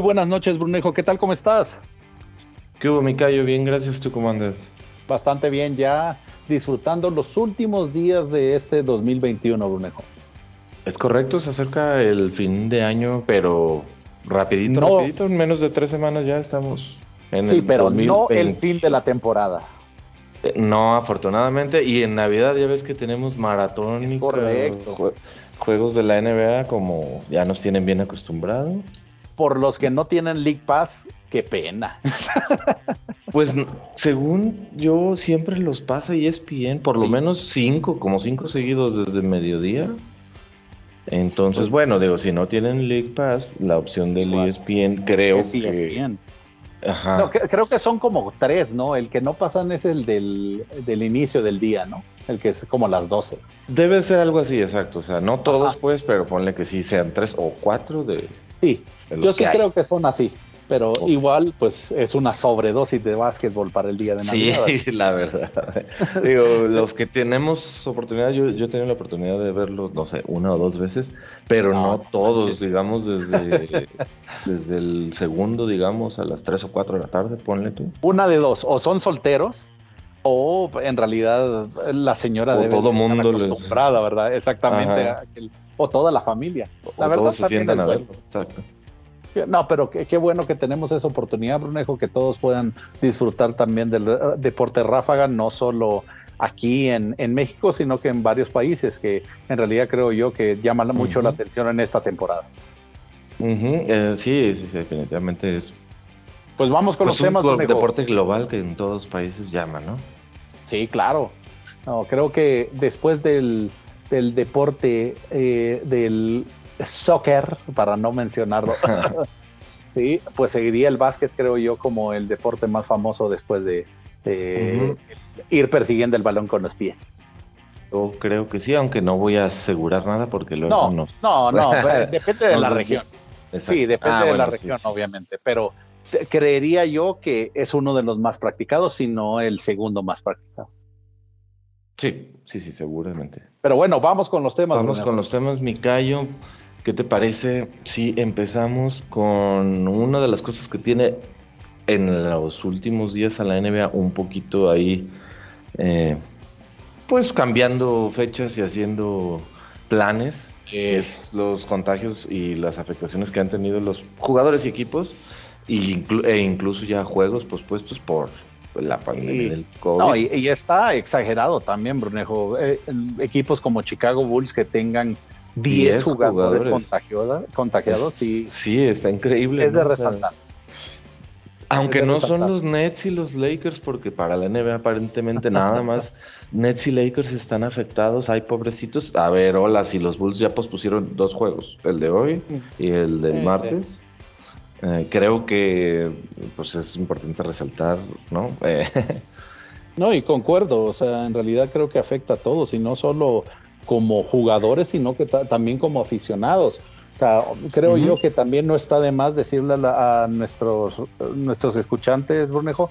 Muy buenas noches, Brunejo. ¿Qué tal? ¿Cómo estás? ¿Qué hubo, Micayo? Bien, gracias. ¿Tú cómo andas? Bastante bien, ya disfrutando los últimos días de este 2021, Brunejo. Es correcto, se acerca el fin de año, pero rapidito, rapidito, en menos de tres semanas ya estamos en sí, pero no el fin de la temporada. Eh, no, afortunadamente, y en Navidad ya ves que tenemos maratón. Es correcto. juegos de la NBA como ya nos tienen bien acostumbrados por los que no tienen League Pass, qué pena. Pues según yo siempre los pasa ESPN, por lo menos cinco, como cinco seguidos desde mediodía. Entonces, pues bueno, digo, si no tienen League Pass, la opción del ESPN creo es que... ESPN. Ajá. creo que son como tres, ¿no? El que no pasan es el del, inicio del día, ¿no? El que es como las 12. Debe ser algo así, exacto. O sea, no todos, pues, pero ponle que sí sean tres o cuatro de, Sí, yo sí creo que son así, pero igual pues es una sobredosis de básquetbol para el día de Navidad. Sí, la verdad. Digo, los que tenemos oportunidad, yo, yo he tenido la oportunidad de verlo, no sé, una o dos veces, pero no, todos, digamos, desde, desde el segundo, digamos, a las tres o cuatro de la tarde, ponle tú. Una de dos, o son solteros, o en realidad la señora debe todo estar mundo acostumbrada, ¿verdad? Exactamente. O toda la familia. La verdad, todos se sientan a verlo. Exacto. No, pero qué, bueno que tenemos esa oportunidad, Brunejo, que todos puedan disfrutar también del deporte ráfaga, no solo aquí en, México, sino que en varios países, que en realidad creo yo que llaman mucho la atención en esta temporada. Eh, sí, sí, definitivamente es pues vamos con pues los temas. Un deporte global que en todos los países llama, ¿no? Sí, claro. No, creo que después del, deporte eh, del soccer, para no mencionarlo, sí, pues seguiría el básquet, creo yo, como el deporte más famoso después de ir persiguiendo el balón con los pies. Yo creo que sí, aunque no voy a asegurar nada porque luego no, no, no, depende de la región. Sí, depende ah, de la región, obviamente, pero creería yo que es uno de los más practicados, si no el segundo más practicado. Sí, sí, sí, seguramente. Pero bueno, vamos con los temas. Vamos con los temas, Micayo. ¿Qué te parece si empezamos con una de las cosas que tiene en los últimos días a la NBA un poquito ahí, eh, pues cambiando fechas y haciendo planes? es los contagios y las afectaciones que han tenido los jugadores y equipos e incluso ya juegos pospuestos por la pandemia del COVID. No, y, está exagerado también, Brunejo. Eh, equipos como Chicago Bulls que tengan 10 jugadores, contagiados, sí. Sí, está increíble. Es de resaltar. Aunque no son los Nets y los Lakers, porque para la NBA aparentemente nada más Nets y Lakers están afectados. Hay pobrecitos. A ver, hola, si los Bulls ya pospusieron dos juegos, el de hoy y el del martes. Eh, creo que pues es importante resaltar, ¿no? Eh, no, y concuerdo, o sea, en realidad creo que afecta a todos, y no solo como jugadores, sino que también como aficionados. O sea, creo yo que también no está de más decirle a, nuestros, nuestros escuchantes, Brunejo,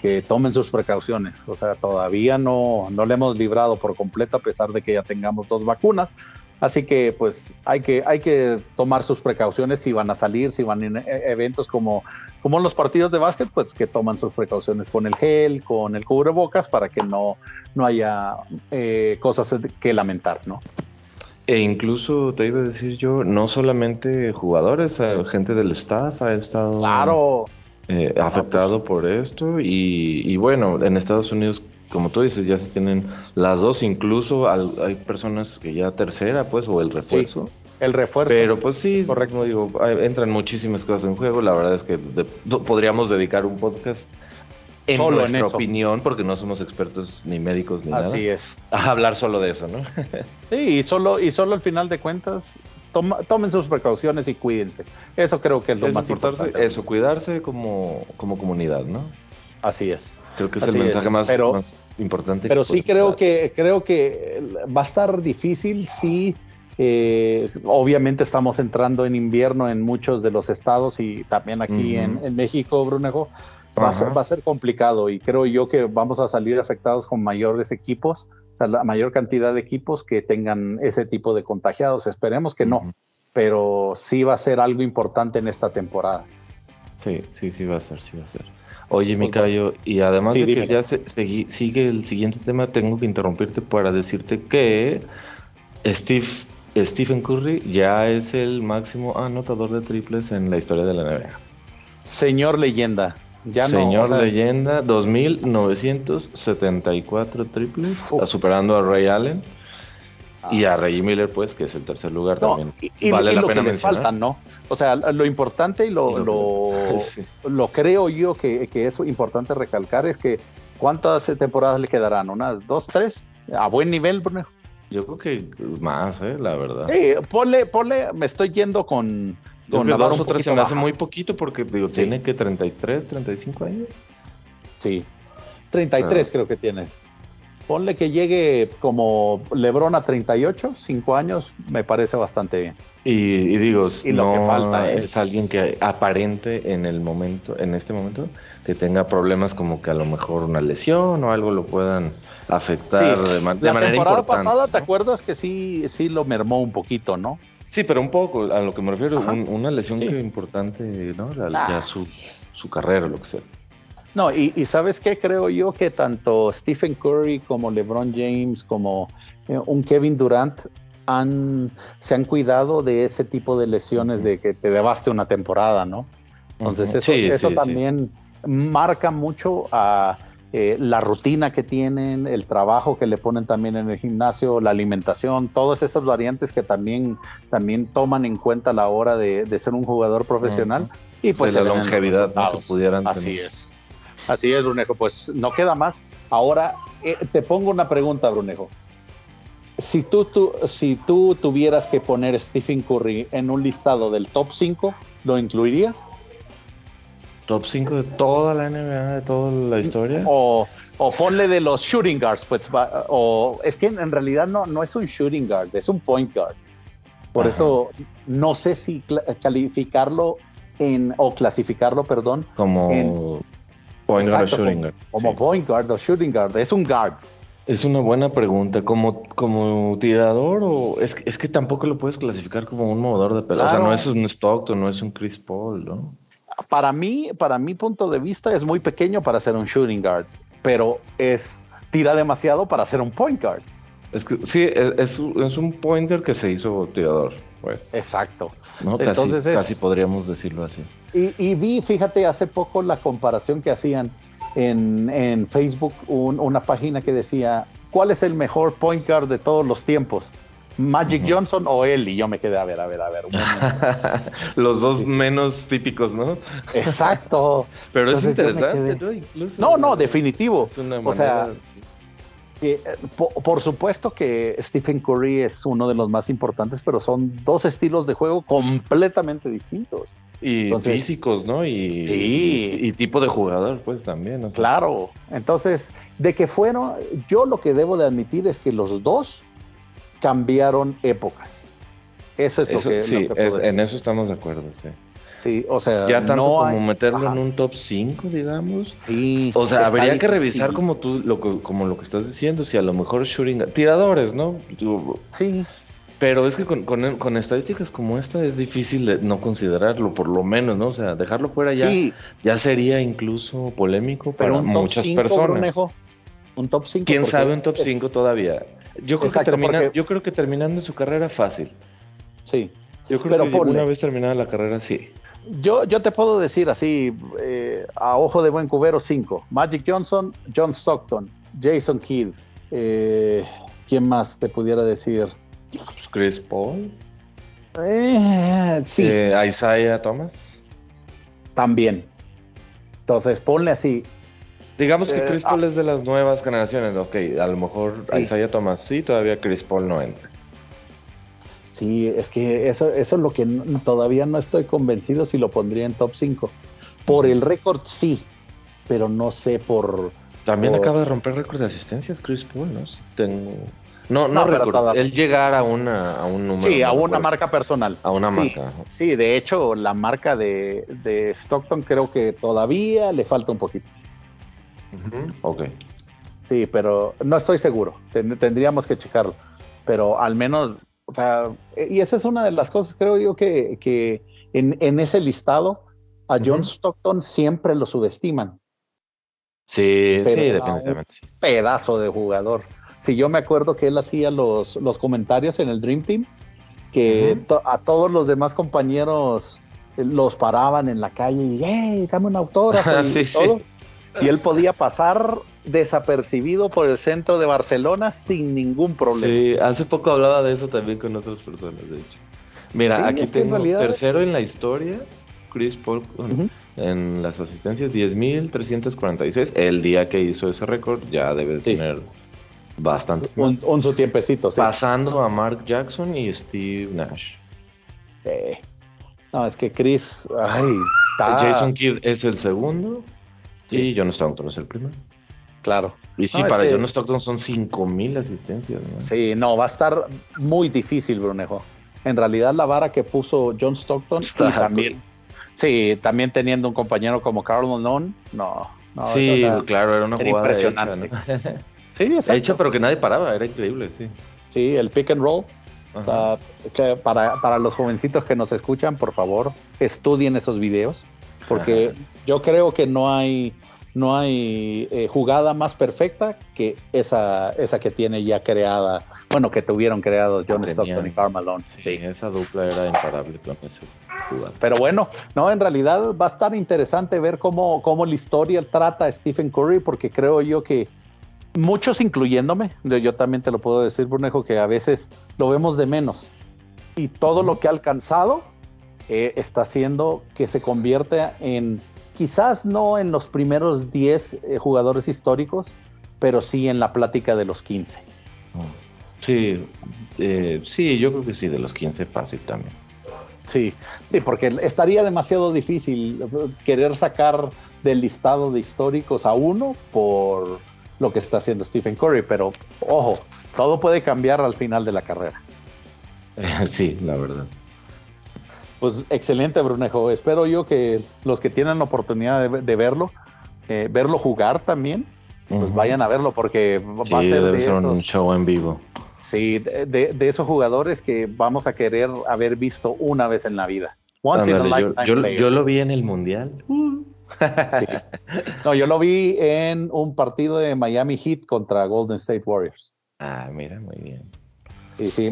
que tomen sus precauciones. O sea, todavía no, no le hemos librado por completo a pesar de que ya tengamos dos vacunas. Así que pues hay que, hay que tomar sus precauciones si van a salir, si van a e, eventos como, como los partidos de básquet, pues que toman sus precauciones con el gel, con el cubrebocas para que no, no haya eh, cosas que lamentar, ¿no? E incluso te iba a decir yo, no solamente jugadores, eh, gente del staff ha estado claro. Eh, afectado por esto y, y, bueno, en Estados Unidos como tú dices, ya se tienen las dos, incluso hay personas que ya tercera, pues, o el refuerzo. el refuerzo. Pero pues sí, correcto, digo, entran muchísimas cosas en juego. La verdad es que podríamos dedicar un podcast en solo nuestra opinión, porque no somos expertos ni médicos ni nada. Así es. A hablar solo de eso, ¿no? sí, y solo, y solo al final de cuentas, tomen sus precauciones y cuídense. Eso creo que es lo más importante. Eso, cuidarse como, como comunidad, ¿no? Así es. Creo que es el mensaje más, importante. Pero sí creo que, creo que va a estar difícil si eh, obviamente estamos entrando en invierno en muchos de los estados y también aquí en, México, Brunejo. Va a, ser, va a, ser, complicado y creo yo que vamos a salir afectados con mayores equipos, sea, la mayor cantidad de equipos que tengan ese tipo de contagiados. Esperemos que no, pero sí va a ser algo importante en esta temporada. Sí, sí, sí va a ser, sí va a ser. Oye, mi caballo, y además de que ya se, sigue el siguiente tema, tengo que interrumpirte para decirte que Steve, Stephen Curry ya es el máximo anotador de triples en la historia de la NBA. Señor leyenda. Ya Señor leyenda, 2.974 triples, superando a Ray Allen. Y a Reggie Miller, pues, que es el tercer lugar también. Y, vale la lo pena que les ¿no? O sea, lo importante y lo, lo, creo yo que, que, es importante recalcar es que ¿cuántas temporadas le quedarán? ¿Unas dos, tres? ¿A buen nivel, Bruno? Yo creo que más, ¿eh? La verdad. Sí, ponle, ponle, me estoy yendo con... con dos o tres se me hace muy poquito porque, digo, tiene que 33, 35 años. Sí, 33 ah. creo que tiene ponle que llegue como Lebron a 38, 5 años, me parece bastante bien. Y, digo, y lo que falta es... alguien que aparente en el momento, en este momento, que tenga problemas como que a lo mejor una lesión o algo lo puedan afectar de, de, manera La temporada pasada, ¿te acuerdas que sí, sí lo mermó un poquito, no? Sí, pero un poco, a lo que me refiero, una lesión importante, ¿no? Ah. su, su carrera, lo que sea. No, y, sabes qué creo yo que tanto Stephen Curry como LeBron James como eh, un Kevin Durant han, se han cuidado de ese tipo de lesiones de que te debaste una temporada, ¿no? Entonces eso, eso también marca mucho a eh, la rutina que tienen, el trabajo que le ponen también en el gimnasio, la alimentación, todas esas variantes que también, también toman en cuenta a la hora de, ser un jugador profesional. Y pues la longevidad que pudieran Así es. Así es, Brunejo. Pues no queda más. Ahora eh, te pongo una pregunta, Brunejo. Si tú, si tú tuvieras que poner Stephen Curry en un listado del top 5, ¿lo incluirías? ¿Top 5 de toda la NBA, de toda la historia? O, ponle de los shooting guards, pues, o es que en realidad no, no es un shooting guard, es un point guard. Por eso no sé si calificarlo en, o clasificarlo, perdón, como Point guard o shooting guard. Como, point guard o shooting guard. Es un guard. Es una buena pregunta. ¿Como, como tirador o es, es que tampoco lo puedes clasificar como un movedor de pelota? O sea, no es un Stockton, no es un Chris Paul, ¿no? Para mí, para mi punto de vista, es muy pequeño para ser un shooting guard, pero es tira demasiado para ser un point guard. Es que sí, es, es un pointer que se hizo tirador, pues. Exacto. ¿no? Entonces casi, podríamos decirlo así. Y, vi, fíjate, hace poco la comparación que hacían en, Facebook, una página que decía, ¿cuál es el mejor point guard de todos los tiempos? Magic Johnson o él, y yo me quedé a ver, a ver, a ver. Los dos menos típicos, ¿no? Exacto. Pero es interesante, ¿no? no, no, definitivo. o sea, eh, por, supuesto que Stephen Curry es uno de los más importantes, pero son dos estilos de juego completamente distintos. Y físicos, ¿no? Y, sí. y, tipo de jugador, pues también. Claro. Entonces, de que fueron, yo lo que debo de admitir es que los dos cambiaron épocas. Eso es lo que. Sí, en eso estamos de acuerdo, sí. Sí, o sea, ya tanto como meterlo en un top 5, digamos. Sí. O sea, habría que revisar como tú lo que, como lo que estás diciendo, si a lo mejor shooting tiradores, ¿no? Sí. Pero es que con, estadísticas como esta es difícil de no considerarlo, por lo menos, ¿no? O sea, dejarlo fuera ya, ya sería incluso polémico para muchas personas. un top 5. ¿Quién sabe un top 5 todavía? Yo creo, que termina, yo creo que terminando su carrera fácil. Sí. Yo creo que una vez terminada la carrera, sí. Yo, yo te puedo decir así, eh, a ojo de buen cubero, cinco. Magic Johnson, John Stockton, Jason Kidd. Eh, ¿Quién más te pudiera decir? Chris Paul. Eh, sí. Isaiah Thomas. También. Entonces, ponle así. Digamos que Chris Paul ah. es de las nuevas generaciones. Ok, a lo mejor Isaiah Thomas sí, todavía Chris Paul no entra. Sí, es que eso, eso es lo que todavía no estoy convencido si lo pondría en top 5. Por el récord sí, pero no sé por... También acaba de romper récord de asistencias Chris Paul, ¿no? Tengo... No, no, no El llegar a, una, a un número. Sí, a una marca personal. A una marca. Sí, de hecho, la marca de, de, Stockton creo que todavía le falta un poquito. Ok. Sí, pero no estoy seguro. tendríamos que checarlo. Pero al menos o sea, y esa es una de las cosas, creo yo, que, en, ese listado a John Stockton siempre lo subestiman. Sí, sí, definitivamente. Pedazo de jugador. Si yo me acuerdo que él hacía los, los comentarios en el Dream Team, que a todos los demás compañeros eh, los paraban en la calle y, hey, dame un autógrafo y todo. Y él podía pasar desapercibido por el centro de Barcelona sin ningún problema. Sí, hace poco hablaba de eso también con otras personas, de hecho. Mira, aquí tengo tercero en la historia, Chris Paul en las asistencias 10.346. El día que hizo ese récord ya debe tener bastantes un, un, su tiempecito, Pasando a Mark Jackson y Steve Nash. No, es que Chris. Ay, Jason Kidd es el segundo. Sí. John Stockton es el primero. Claro. Y sí, para John Stockton son 5000 asistencias. Sí, no, va a estar muy difícil, Brunejo. En realidad, la vara que puso John Stockton Está también. Sí, también teniendo un compañero como Carl Malone, no. sí, claro, era una jugada impresionante. sí, exacto. Hecha, pero que nadie paraba, era increíble, sí. Sí, el pick and roll. para, para los jovencitos que nos escuchan, por favor, estudien esos videos, porque yo creo que no hay no hay eh, jugada más perfecta que esa, esa que tiene ya creada, bueno, que tuvieron creados John Stockton y Karl Malone. Sí, esa dupla era imparable con ese Pero bueno, no, en realidad va a estar interesante ver cómo, cómo la historia trata a Stephen Curry, porque creo yo que muchos, incluyéndome, yo también te lo puedo decir, Brunejo, que a veces lo vemos de menos. Y todo lo que ha alcanzado eh, está haciendo que se convierta en quizás no en los primeros 10 eh, jugadores históricos, pero sí en la plática de los 15. Sí, eh, sí, yo creo que sí, de los 15 fácil también. Sí, sí, porque estaría demasiado difícil querer sacar del listado de históricos a uno por lo que está haciendo Stephen Curry, pero ojo, todo puede cambiar al final de la carrera. Sí, la verdad. Pues excelente, Brunejo. Espero yo que los que tienen la oportunidad de, verlo, eh, verlo jugar también, pues vayan a verlo porque va a ser, de esos, un show en vivo. Sí, de, esos jugadores que vamos a querer haber visto una vez en la vida. yo, lo vi en el mundial. No, yo lo vi en un partido de Miami Heat contra Golden State Warriors. Ah, mira, muy bien.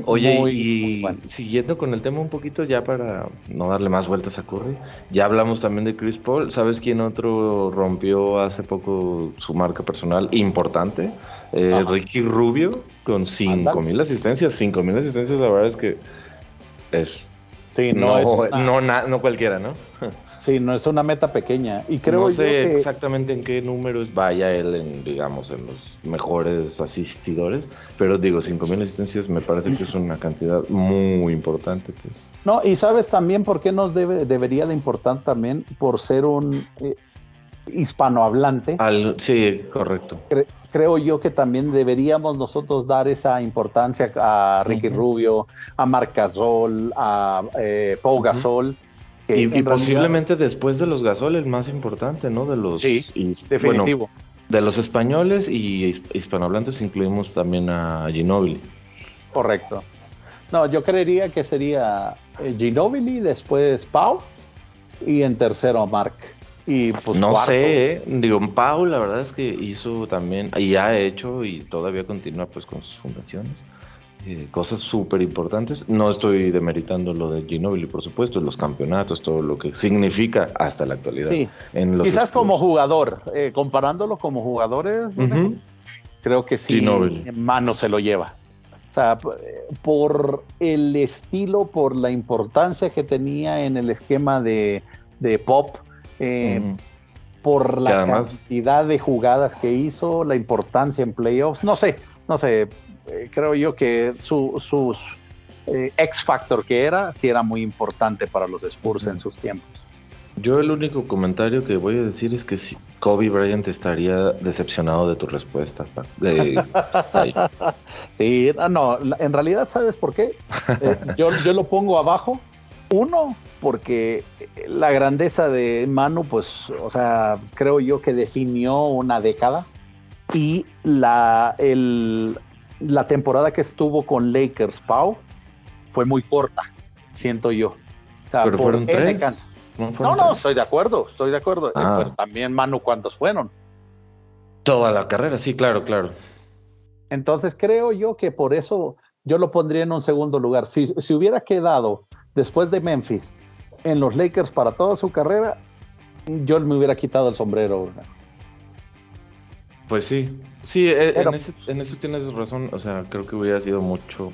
Oye, y siguiendo con el tema un poquito, ya para no darle más vueltas a Curry, ya hablamos también de Chris Paul. ¿Sabes quién otro rompió hace poco su marca personal importante? Eh, Ricky Rubio con 5000 asistencias. 5000 asistencias, la verdad es que es. Sí, no, no, no cualquiera, ¿no? Sí, no es una meta pequeña. Y creo no sé exactamente en qué números vaya él, en, digamos, en los mejores asistidores, pero digo, 5.000 asistencias me parece que es una cantidad muy importante. Pues. No, y sabes también por qué nos debe, debería de importar también por ser un eh, hispanohablante. sí, correcto. Creo yo que también deberíamos nosotros dar esa importancia a Ricky Rubio, a Marc Gasol, a eh, Pau Gasol. Y, posiblemente después de los Gasol el más importante, ¿no? De los sí, definitivo. de los españoles y hispanohablantes incluimos también a Ginobili. Correcto. No, yo creería que sería eh, Ginobili, después Pau y en tercero Mark. Y pues no sé, ¿eh? digo, Pau la verdad es que hizo también y ha hecho y todavía continúa pues con sus fundaciones eh, cosas súper importantes. No estoy demeritando lo de Ginobili, por supuesto, los campeonatos, todo lo que significa hasta la actualidad. Sí, quizás como jugador, eh, comparándolo como jugadores, creo que sí, en mano se lo lleva. O sea, por el estilo, por la importancia que tenía en el esquema de, pop, eh, por la cantidad de jugadas que hizo, la importancia en playoffs, no sé, no sé, eh, creo yo que su, sus eh, X Factor que era, sí era muy importante para los Spurs en sus tiempos. Yo el único comentario que voy a decir es que si Kobe Bryant estaría decepcionado de tu respuesta. sí, no, en realidad, ¿sabes por qué? Eh, yo, yo lo pongo abajo. Uno, porque la grandeza de Manu, pues, o sea, creo yo que definió una década. Y la, el, la temporada que estuvo con Lakers, Pau, fue muy corta, siento yo. Pero fueron tres. No, no, estoy de acuerdo, estoy de acuerdo. Ah. Pero también, Manu, ¿cuántos fueron? Toda la carrera, sí, claro, claro. Entonces creo yo que por eso yo lo pondría en un segundo lugar. Si, si hubiera quedado después de Memphis en los Lakers para toda su carrera, yo me hubiera quitado el sombrero. Pues sí, sí, e, en, eso tienes razón. O sea, creo que hubiera sido mucho,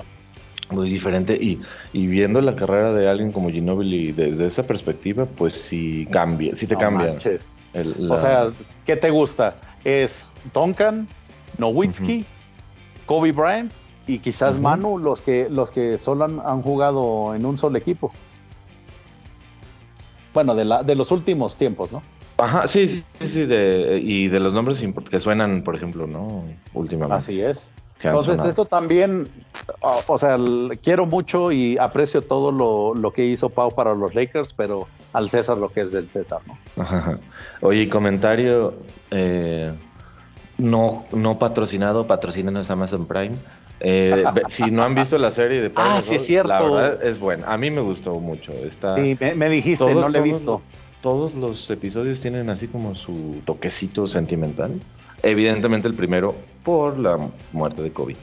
muy diferente. Y, y viendo la carrera de alguien como Ginobili desde esa perspectiva, pues sí cambia, sí te cambia. O sea, ¿qué te gusta? ¿Es Duncan, Nowitzki, Kobe Bryant y quizás Manu los que, los que solo han, jugado en un solo equipo? Bueno, de, la, de los últimos tiempos, ¿no? Ajá, sí, sí, sí, de, y de los nombres que suenan, por ejemplo, ¿no? Últimamente. Así es. Entonces, eso también, o, sea, quiero mucho y aprecio todo lo, que hizo Pau para los Lakers, pero al César lo que es del César, ¿no? Ajá. Oye, comentario eh, no, no patrocinado, patrocínenos Amazon Prime. Eh, si no han visto la serie de Ah, sí, es cierto. La verdad es buena. A mí me gustó mucho. Está, sí, me, dijiste, no lo he visto. Todos los episodios tienen así como su toquecito sentimental. Evidentemente el primero por la muerte de Kobe.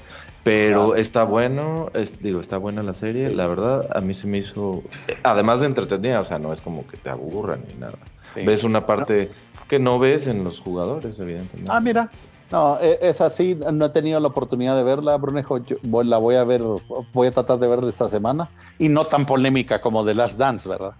Pero está bueno, digo, está buena la serie. La verdad, a mí se me hizo, además de entretenida, o sea, no es como que te aburran ni nada. Ves una parte que no ves en los jugadores, evidentemente. Ah, mira, no, e, es así, no he tenido la oportunidad de verla, Brunejo, la voy a ver, voy a tratar de verla esta semana, y no tan polémica como The Last Dance, ¿verdad?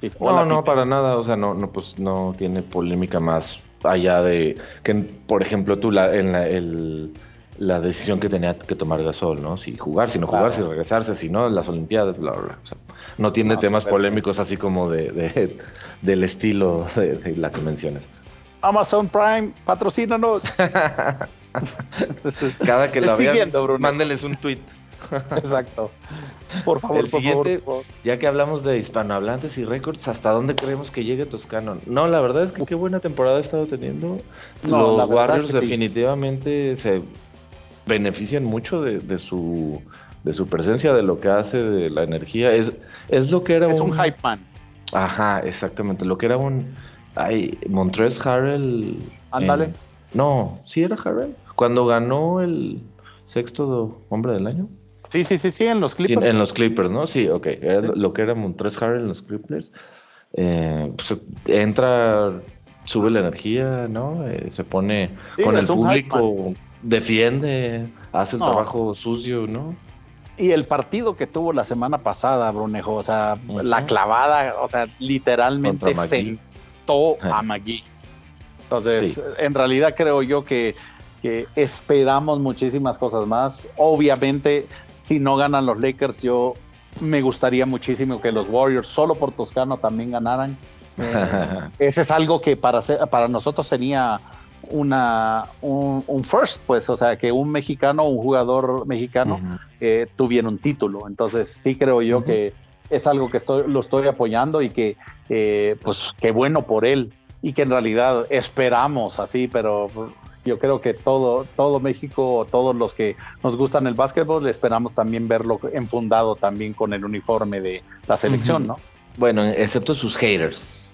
No, no, para nada, o sea, no, no, pues no tiene polémica más allá de que, por ejemplo, tú la, en la, el, la decisión que tenía que tomar Gasol, ¿no? Si jugar, si no jugar, si regresarse, si no, las Olimpiadas, bla, bla, O sea, no tiene temas polémicos así como de, de del estilo de, la que mencionas. Amazon Prime, patrocínanos. Cada que la vean, mándeles un tweet. Exacto. Por favor, por, favor, Ya que hablamos de hispanohablantes y récords, ¿hasta dónde creemos que llegue Toscano? No, la verdad es que qué buena temporada ha estado teniendo. Los Warriors definitivamente se benefician mucho de, su de su presencia, de lo que hace, de la energía. Es, es lo que era es un, hype man. Ajá, exactamente. Lo que era un. Ay, Montrez Harrell. Ándale. No, sí era Harrell. Cuando ganó el sexto hombre del año. Sí, sí, sí, sí, en los Clippers. en los Clippers, ¿no? Sí, ok. Era lo que era Montrez Harrell en los Clippers. Eh, pues entra, sube la energía, ¿no? Eh, se pone con el público, defiende, hace el trabajo sucio, ¿no? Y el partido que tuvo la semana pasada, Brunejo, o sea, la clavada, o sea, literalmente a Magui. Entonces, en realidad creo yo que, que, esperamos muchísimas cosas más. Obviamente, si no ganan los Lakers, yo me gustaría muchísimo que los Warriors, solo por Toscano, también ganaran. Eh, ese es algo que para, para nosotros sería una, un, first, pues, o sea, que un mexicano, un jugador mexicano eh, tuviera un título. Entonces, sí creo yo que es algo que estoy, lo estoy apoyando y que, eh, pues, qué bueno por él y que en realidad esperamos así, pero yo creo que todo, todo México, todos los que nos gustan el básquetbol, esperamos también verlo enfundado también con el uniforme de la selección, ¿no? Bueno, excepto sus haters.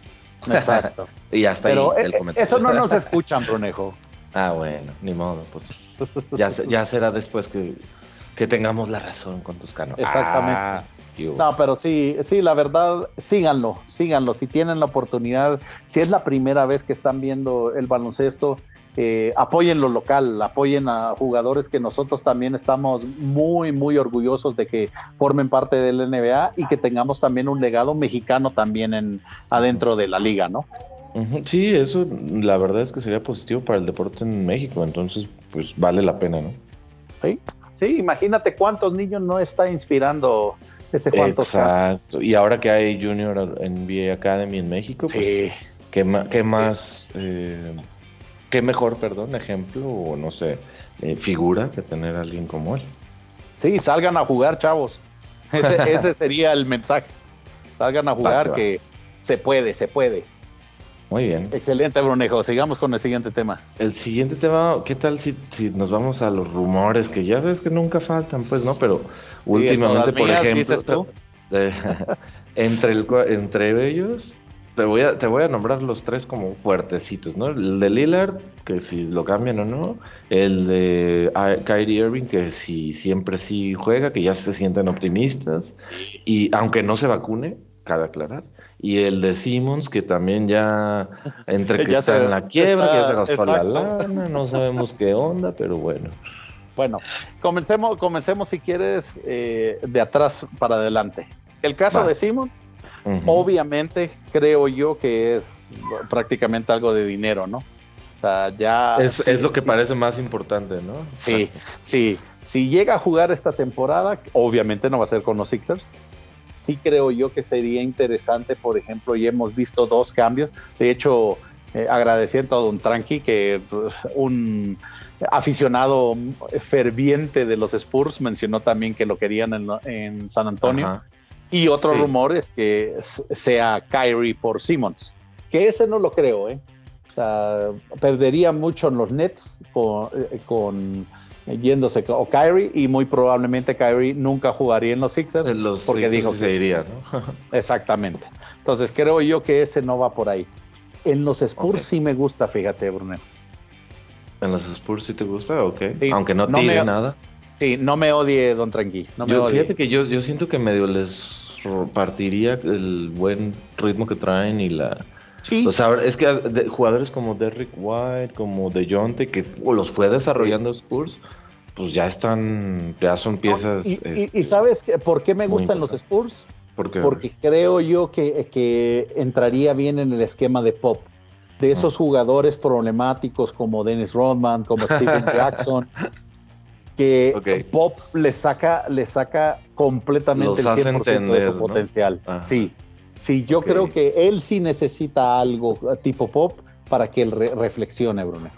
Exacto. y hasta ahí el eh, comentario. Eso no nos escuchan, Brunejo. ah, bueno, ni modo, pues ya, ya será después que, que tengamos la razón con tus canos. Exactamente. Ah, no, pero sí, sí, la verdad, síganlo, síganlo. Si tienen la oportunidad, si es la primera vez que están viendo el baloncesto, eh, apoyen lo local, apoyen a jugadores que nosotros también estamos muy, muy orgullosos de que formen parte del NBA y que tengamos también un legado mexicano también en, adentro de la liga, ¿no? Sí, eso la verdad es que sería positivo para el deporte en México, entonces pues vale la pena, ¿no? Sí, sí, imagínate cuántos niños no está inspirando este Juan Exacto, y ahora que hay Junior NBA Academy en México, pues. ¿qué, qué más... Eh, qué mejor, perdón, ejemplo o no sé, eh, figura que tener a alguien como él. Sí, salgan a jugar, chavos. Ese, sería el mensaje. Salgan a jugar que se puede, se puede. Muy bien. Excelente, Brunejo. Sigamos con el siguiente tema. El siguiente tema, ¿qué tal si, si nos vamos a los rumores que ya ves que nunca faltan, pues, ¿no? Pero últimamente, por ejemplo, entre, el, entre ellos, te voy, a, te voy a nombrar los tres como fuertecitos, ¿no? El de Lillard, que si lo cambian o no. El de ah, Kyrie Irving, que si siempre sí juega, que ya se sienten optimistas. Y aunque no se vacune, cabe aclarar. Y el de Simmons, que también ya entre que está en la quiebra, que ya se gastó la lana, no sabemos qué onda, pero bueno. Bueno, comencemos, comencemos si quieres eh, de atrás para adelante. El caso de Simmons Obviamente creo yo que es prácticamente algo de dinero, ¿no? O sea, ya... Es, lo que parece más importante, ¿no? Sí, sí. Si llega a jugar esta temporada, obviamente no va a ser con los Sixers. Sí creo yo que sería interesante, por ejemplo, y hemos visto dos cambios. De hecho, eh, agradeciendo a Don Tranqui, que pues, un aficionado ferviente de los Spurs mencionó también que lo querían en, San Antonio. Y otro rumor es que sea Kyrie por Simmons, que ese no lo creo, ¿eh? perdería mucho en los Nets con, eh, con yéndose o Kyrie y muy probablemente Kyrie nunca jugaría en los Sixers los porque dijo que se iría, ¿no? exactamente. Entonces creo yo que ese no va por ahí. En los Spurs sí me gusta, fíjate, Brunel. ¿En los Spurs sí te gusta? Ok. Aunque no, tiene nada. Sí, no me odie Don Tranqui. No me Fíjate que yo, yo siento que medio les partiría el buen ritmo que traen y la... Sí. O sea, es que jugadores como Derrick White, como DeJounte, que los fue desarrollando Spurs, pues ya están, ya son piezas. y, sabes que, por qué me gustan los Spurs? Porque creo yo que, que, entraría bien en el esquema de Pop. De esos jugadores problemáticos como Dennis Rodman, como Steven Jackson, que Pop le saca, le saca completamente el 100% de su potencial. Sí, sí, yo creo que él sí necesita algo tipo Pop para que él reflexione, Bruno.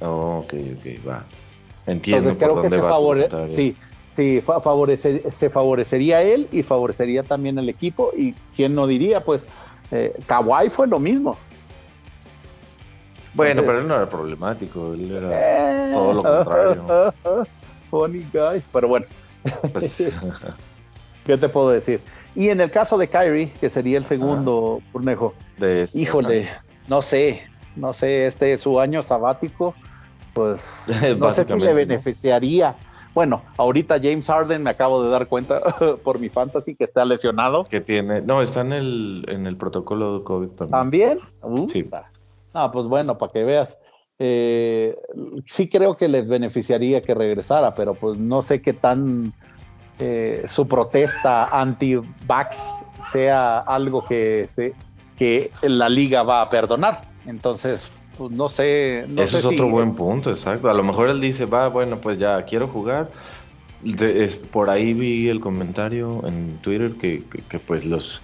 Oh, ok, ok, va. Entiendo. Entonces creo que se, favore sí, sí, se favorecería él y favorecería también el equipo. Y quién no diría, pues, eh, Kawhi fue lo mismo. Bueno, pero él no era problemático, él era eh, todo lo contrario. funny guy. Pero bueno, pues, ¿qué te puedo decir? Y en el caso de Kyrie, que sería el segundo Burnejo, este, híjole, no sé, no sé, este es su año sabático, pues no sé si le beneficiaría. Bueno, ahorita James Harden me acabo de dar cuenta por mi fantasy que está lesionado. Que tiene, no, está en el, en el protocolo de COVID también. ¿También? sí. Ah, pues bueno, para que veas eh, sí creo que les beneficiaría que regresara, pero pues no sé qué tan eh, su protesta anti-vax sea algo que, se, que la liga va a perdonar. Entonces, pues no sé. No Eso es otro buen punto, exacto. A lo mejor él dice, va, bueno, pues ya quiero jugar. por ahí vi el comentario en Twitter que, que pues los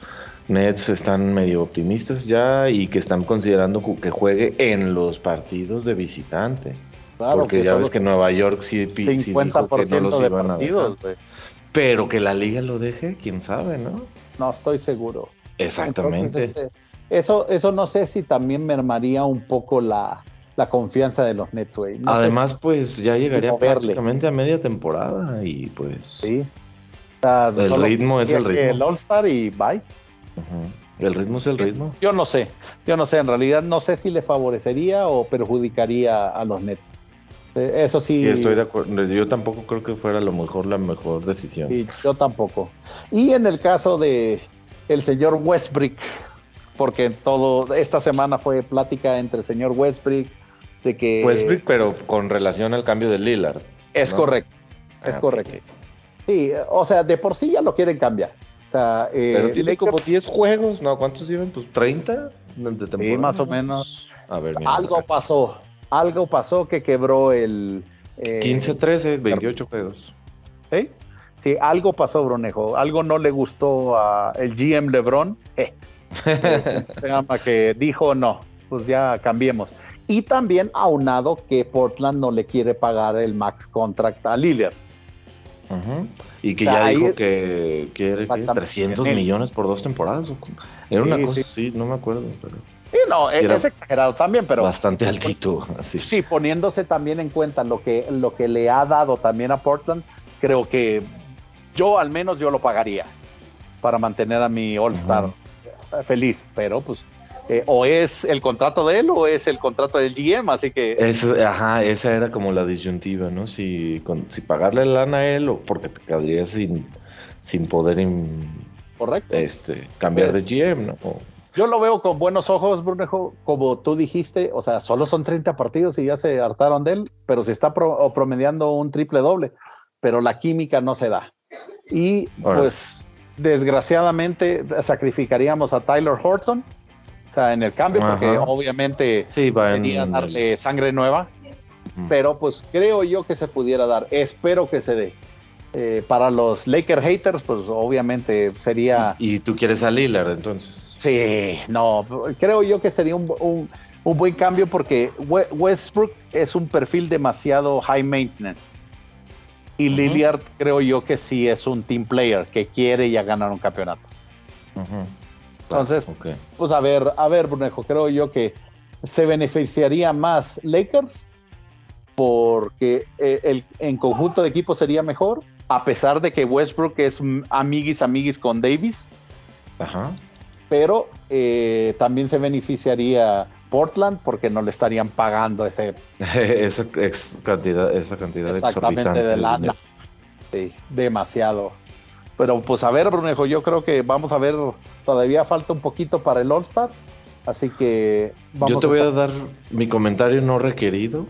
Nets están medio optimistas ya y que están considerando que juegue en los partidos de visitante. Claro, porque ya ves que Nueva York sí, 50% que no los de iban partidos, a Pero que la liga lo deje, quién sabe, ¿no? No estoy seguro. Exactamente. Este, eso, eso no sé si también mermaría un poco la, confianza de los Nets, güey. Además, pues ya llegaría prácticamente a media temporada y pues. Sí. el ritmo es el ritmo. El All-Star y bye. El ritmo es el ritmo. Yo no sé, yo no sé, en realidad no sé si le favorecería o perjudicaría a los Nets. Eh, eso sí. estoy de acuerdo. Yo tampoco creo que fuera lo mejor la mejor decisión. yo tampoco. Y en el caso de el señor Westbrook, porque todo esta semana fue plática entre el señor Westbrook de que Westbrook, pero con relación al cambio de Lillard. Es correcto. Es ah, correcto. Sí, o sea, de por sí ya lo quieren cambiar. O sea, eh, Pero tiene como 10 juegos, ¿no? ¿Cuántos llevan? Pues 30 de Sí, más o menos. A ver, algo pasó. Algo pasó que quebró el. 15, 13, 28 juegos. ¿Sí? Sí, algo pasó, Bronejo. Algo no le gustó a el GM LeBron. Eh, se llama que dijo no, pues ya cambiemos. Y también aunado que Portland no le quiere pagar el max contract a Lillard. Y que ya dijo que quiere 300 millones por dos temporadas. Era una cosa sí. no me acuerdo. Pero... Sí, no, e- es, exagerado también, pero. Bastante altito. Así. Sí, poniéndose también en cuenta lo que, lo que le ha dado también a Portland, creo que yo al menos yo lo pagaría para mantener a mi All-Star feliz, pero pues eh, o es el contrato de él o es el contrato del GM, así que... ajá, esa era como la disyuntiva, ¿no? Si, si pagarle lana a él o porque te quedarías sin, sin poder Correcto. Este, cambiar de pues, GM, ¿no? Yo lo veo con buenos ojos, Brunejo, como tú dijiste, o sea, solo son 30 partidos y ya se hartaron de él, pero se está promediando un triple doble, pero la química no se da. Y pues desgraciadamente sacrificaríamos a Tyler Horton, en el cambio, porque obviamente sería darle sangre nueva, pero pues creo yo que se pudiera dar, espero que se dé. Eh, para los Laker haters, pues obviamente sería... ¿Y, tú quieres a Lillard entonces? Sí, no, creo yo que sería un, un, buen cambio porque Westbrook es un perfil demasiado high maintenance. Y Lillard creo yo que sí es un team player que quiere ya ganar un campeonato. Entonces, pues a ver, a ver, Brunejo, creo yo que se beneficiaría más Lakers porque eh, el, en conjunto de equipos sería mejor, a pesar de que Westbrook es amiguis amiguis con Davis. Ajá. Pero eh, también se beneficiaría Portland porque no le estarían pagando ese esa cantidad, esa cantidad exactamente de lana. Sí, demasiado. Pero pues a ver, Brunejo, yo creo que vamos a ver, todavía falta un poquito para el All-Star, así que vamos Yo te voy a dar mi comentario no requerido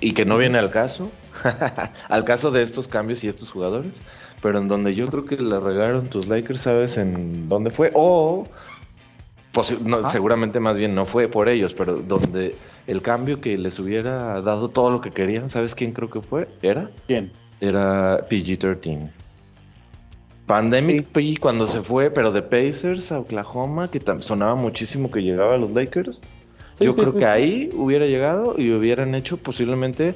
y que no viene al caso, al caso de estos cambios y estos jugadores, pero en donde yo creo que le regaron tus Lakers, ¿sabes en dónde fue? O seguramente más bien no fue por ellos, pero donde el cambio que les hubiera dado todo lo que querían, ¿sabes quién creo que fue? ¿Era? ¿Quién? Era PG-13. Pandemic P cuando se fue, pero de Pacers a Oklahoma, que sonaba muchísimo que llegaba a los Lakers. Yo creo que ahí hubiera llegado y hubieran hecho posiblemente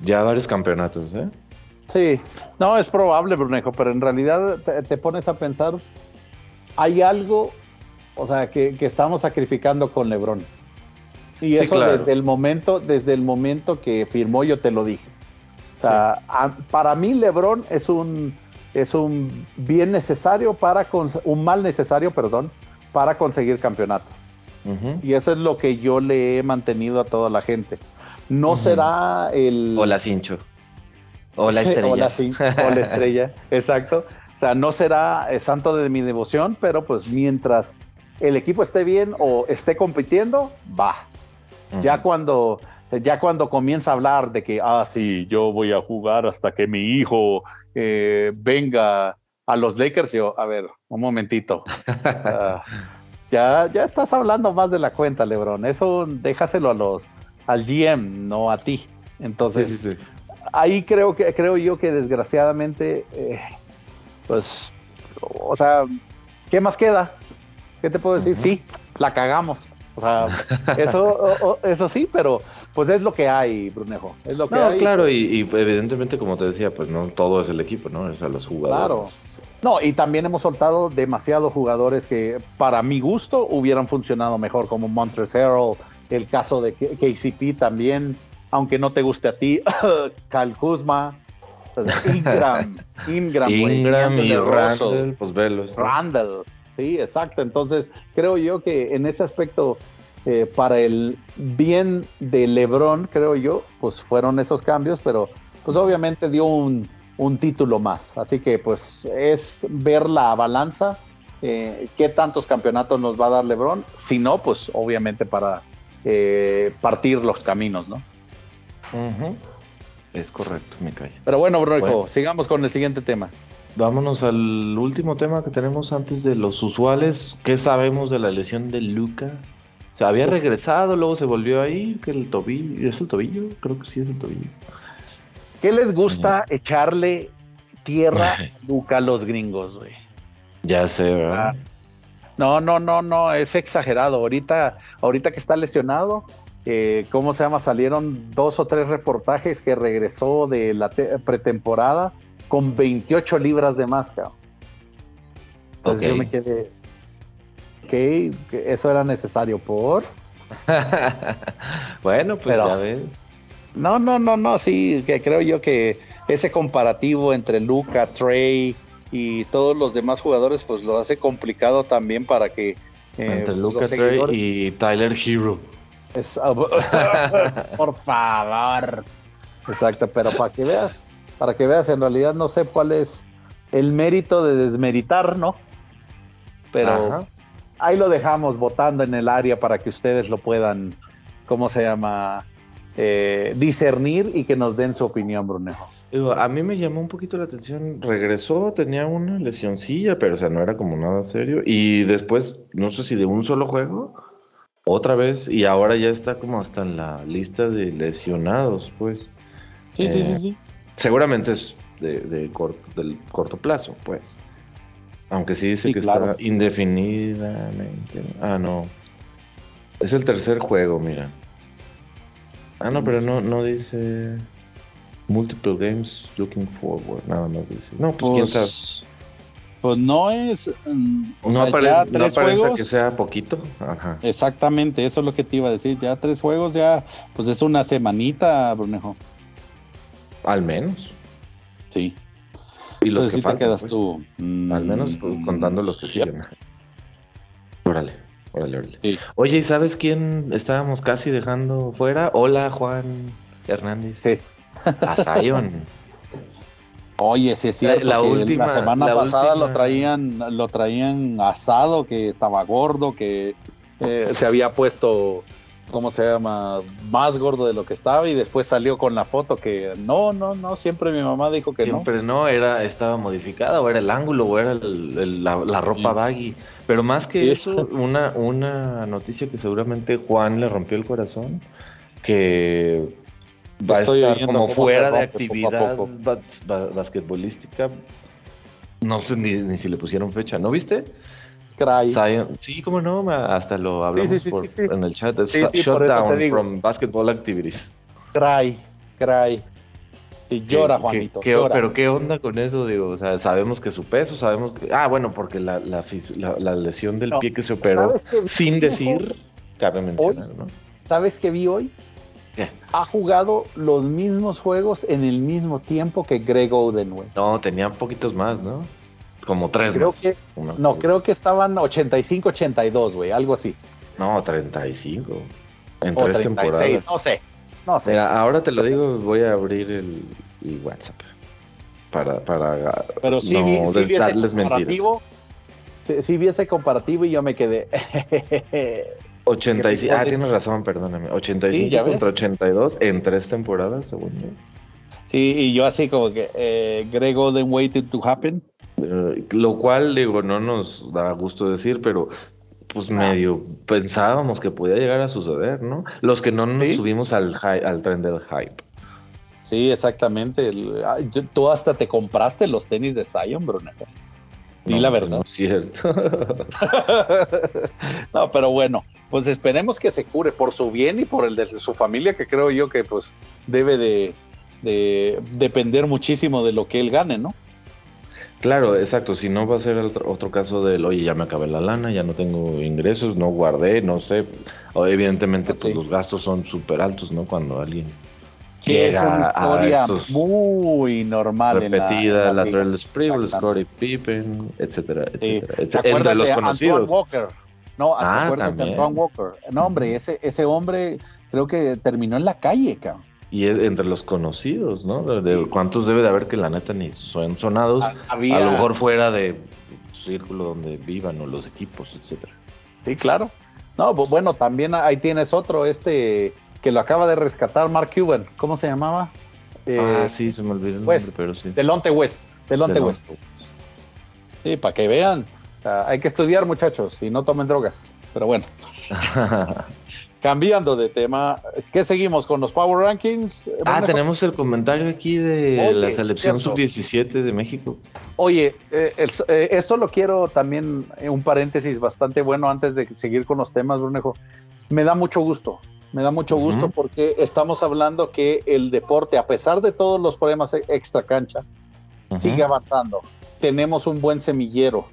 ya varios campeonatos, ¿eh? Sí, no, es probable, Brunejo, pero en realidad te, pones a pensar, hay algo, o sea, que, estamos sacrificando con LeBron. Y eso desde el momento, desde el momento que firmó, yo te lo dije. O sea, para mí LeBron es un es un bien necesario para, un mal necesario, perdón, para conseguir campeonatos. Y eso es lo que yo le he mantenido a toda la gente. No será el... O la cincho. O la estrella. o, la o la estrella, exacto. O sea, no será el santo de mi devoción, pero pues mientras el equipo esté bien o esté compitiendo, va. Ya cuando ya cuando comienza a hablar de que, ah, sí, yo voy a jugar hasta que mi hijo eh, venga a los Lakers, yo, a ver, un momentito. Ah, ya, ya estás hablando más de la cuenta, Lebron. Eso déjaselo a los, al GM, no a ti. Entonces, ahí creo que creo yo que desgraciadamente, eh, pues, o sea, ¿qué más queda? ¿Qué te puedo decir? Sí, la cagamos. O sea, eso, eso sí, pero pues es lo que hay, Brunejo. Es lo que no, claro, y, evidentemente, como te decía, pues no todo es el equipo, ¿no? Es a los jugadores. Claro. No, y también hemos soltado demasiados jugadores que, para mi gusto, hubieran funcionado mejor, como Montrezl, el caso de KCP también, aunque no te guste a ti, Cal Kuzma, Ingram, Ingram, Ingram y Randall, pues velos. Randall, sí, exacto. Entonces, creo yo que en ese aspecto eh, para el bien de LeBron, creo yo, pues fueron esos cambios, pero pues obviamente dio un, título más. Así que pues es ver la balanza, eh, qué tantos campeonatos nos va a dar LeBron, si no, pues obviamente para eh, partir los caminos, ¿no? Es correcto, me cae. Pero bueno, Bruno, sigamos con el siguiente tema. Vámonos al último tema que tenemos antes de los usuales. ¿Qué sabemos de la lesión de Luca se había regresado, luego se volvió ahí, que el tobillo, ¿es el tobillo? Creo que sí es el tobillo. ¿Qué les gusta echarle tierra Luca a los gringos, güey? Ya sé, ¿verdad? Ah. No, no, no, no, es exagerado. Ahorita, ahorita que está lesionado, eh, ¿cómo se llama? Salieron dos o tres reportajes que regresó de la pretemporada con 28 libras de máscara. Entonces yo me quedé, que eso era necesario por. bueno, pues ya ves. No, no, no, no, sí, que creo yo que ese comparativo entre Luca, Trey y todos los demás jugadores, pues lo hace complicado también para que Eh, Entre Luca Trey y Tyler Hero. por favor. Exacto, pero para que veas, para que veas, en realidad no sé cuál es el mérito de desmeritar, ¿no? Pero ahí lo dejamos votando en el área para que ustedes lo puedan, ¿cómo se llama? Eh, discernir y que nos den su opinión, Brunejo. A mí me llamó un poquito la atención. Regresó, tenía una lesioncilla, pero o sea, no era como nada serio. Y después, no sé si de un solo juego, otra vez, y ahora ya está como hasta en la lista de lesionados, pues. Sí, sí, sí, eh, sí. Seguramente es de, del corto plazo, pues. Aunque sí dice que está indefinidamente. Ah, no. Es el tercer juego, mira. Ah, no, pero no, no dice multiple games looking forward. Nada más dice. No, pues, quién sabe. Pues, no es. Mm, no, aparenta, tres juegos, que sea poquito. Ajá. Exactamente, eso es lo que te iba a decir. Ya tres juegos, ya, pues es una semanita, Brunejo. Al menos. Sí. Y los que te quedas pues. tú. Al menos mm, contando los que siguen. Órale, órale, órale. Oye, ¿y sabes quién estábamos casi dejando fuera? Hola, Juan Hernández. Sí. A Zion. Oye, sí es cierto. La, última, la semana pasada lo traían, lo traían asado, que estaba gordo, que eh, se había puesto ¿cómo se llama? Más gordo de lo que estaba y después salió con la foto que no, no, no, siempre mi mamá dijo que no. Siempre no, era, estaba modificada o era el ángulo o era la, ropa baggy. Pero más que eso, una, una noticia que seguramente Juan le rompió el corazón, que va a estar como fuera de actividad basquetbolística. No sé ni, ni si le pusieron fecha, ¿no viste? Cry. Sí, cómo no, hasta lo hablamos en el chat. Shutdown from basketball activities. Cry, cry. Y llora, Juanito. Pero qué onda con eso, digo, o sea, sabemos que su peso, sabemos que... Ah, bueno, porque la, la, lesión del pie que se operó, sin decir, cabe mencionar, ¿no? ¿Sabes qué vi hoy? Ha jugado los mismos juegos en el mismo tiempo que Greg Oden, güey. No, tenía poquitos más, ¿no? Como tres. Creo que, no, creo que estaban 85, 82, güey, algo así. No, 35. En o tres 36, temporadas. No sé, no sé. Mira, ahora te lo digo, voy a abrir el, WhatsApp. Para, para Pero sí, no vi, sí vi ese comparativo. Sí, vi ese comparativo y yo me quedé. 85, ah, tienes razón, perdóname. 85 contra 82 en tres temporadas, según yo. Sí, y yo así como que eh, Greg Golden waited to happen. Eh, lo cual, digo, no nos da gusto decir, pero pues ah. medio pensábamos que podía llegar a suceder, ¿no? Los que no nos subimos al, al tren del hype. Sí, exactamente. tú hasta te compraste los tenis de Zion, Bruno. Ni la verdad. No es cierto. no, pero bueno, pues esperemos que se cure por su bien y por el de su familia, que creo yo que pues debe de depender muchísimo de lo que él gane, ¿no? Claro, exacto. Si no va a ser otro, caso del, oye, ya me acabé la lana, ya no tengo ingresos, no guardé, no sé. evidentemente, pues los gastos son súper altos, ¿no? Cuando alguien. Sí, es una historia muy normal. Repetida, la, Scottie Pippen, etcétera, etcétera. Entre los conocidos. Walker? No, ¿te ah, acuerdas de Antoine Walker? No, hombre, ese, ese hombre creo que terminó en la calle, cabrón y entre los conocidos, ¿no? De, ¿Cuántos debe de haber que la neta ni son sonados? A lo mejor fuera de círculo donde vivan o los equipos, etcétera. Sí, claro. No, pues bueno, también ahí tienes otro, este que lo acaba de rescatar Mark Cuban. ¿Cómo se llamaba? ah, eh, sí, se me olvidó el nombre, pero sí. Delonte West. Delonte, West. Sí, para que vean. Hay que estudiar, muchachos, y no tomen drogas. Pero bueno. Cambiando de tema, ¿qué seguimos con los Power Rankings? Ah, tenemos el comentario aquí de la selección sub-17 de México. Oye, eh, eh, esto lo quiero también, eh, un paréntesis bastante bueno antes de seguir con los temas, Brunejo. Me da mucho gusto, me da mucho gusto porque estamos hablando que el deporte, a pesar de todos los problemas e-, extra cancha, sigue avanzando. Tenemos un buen semillero.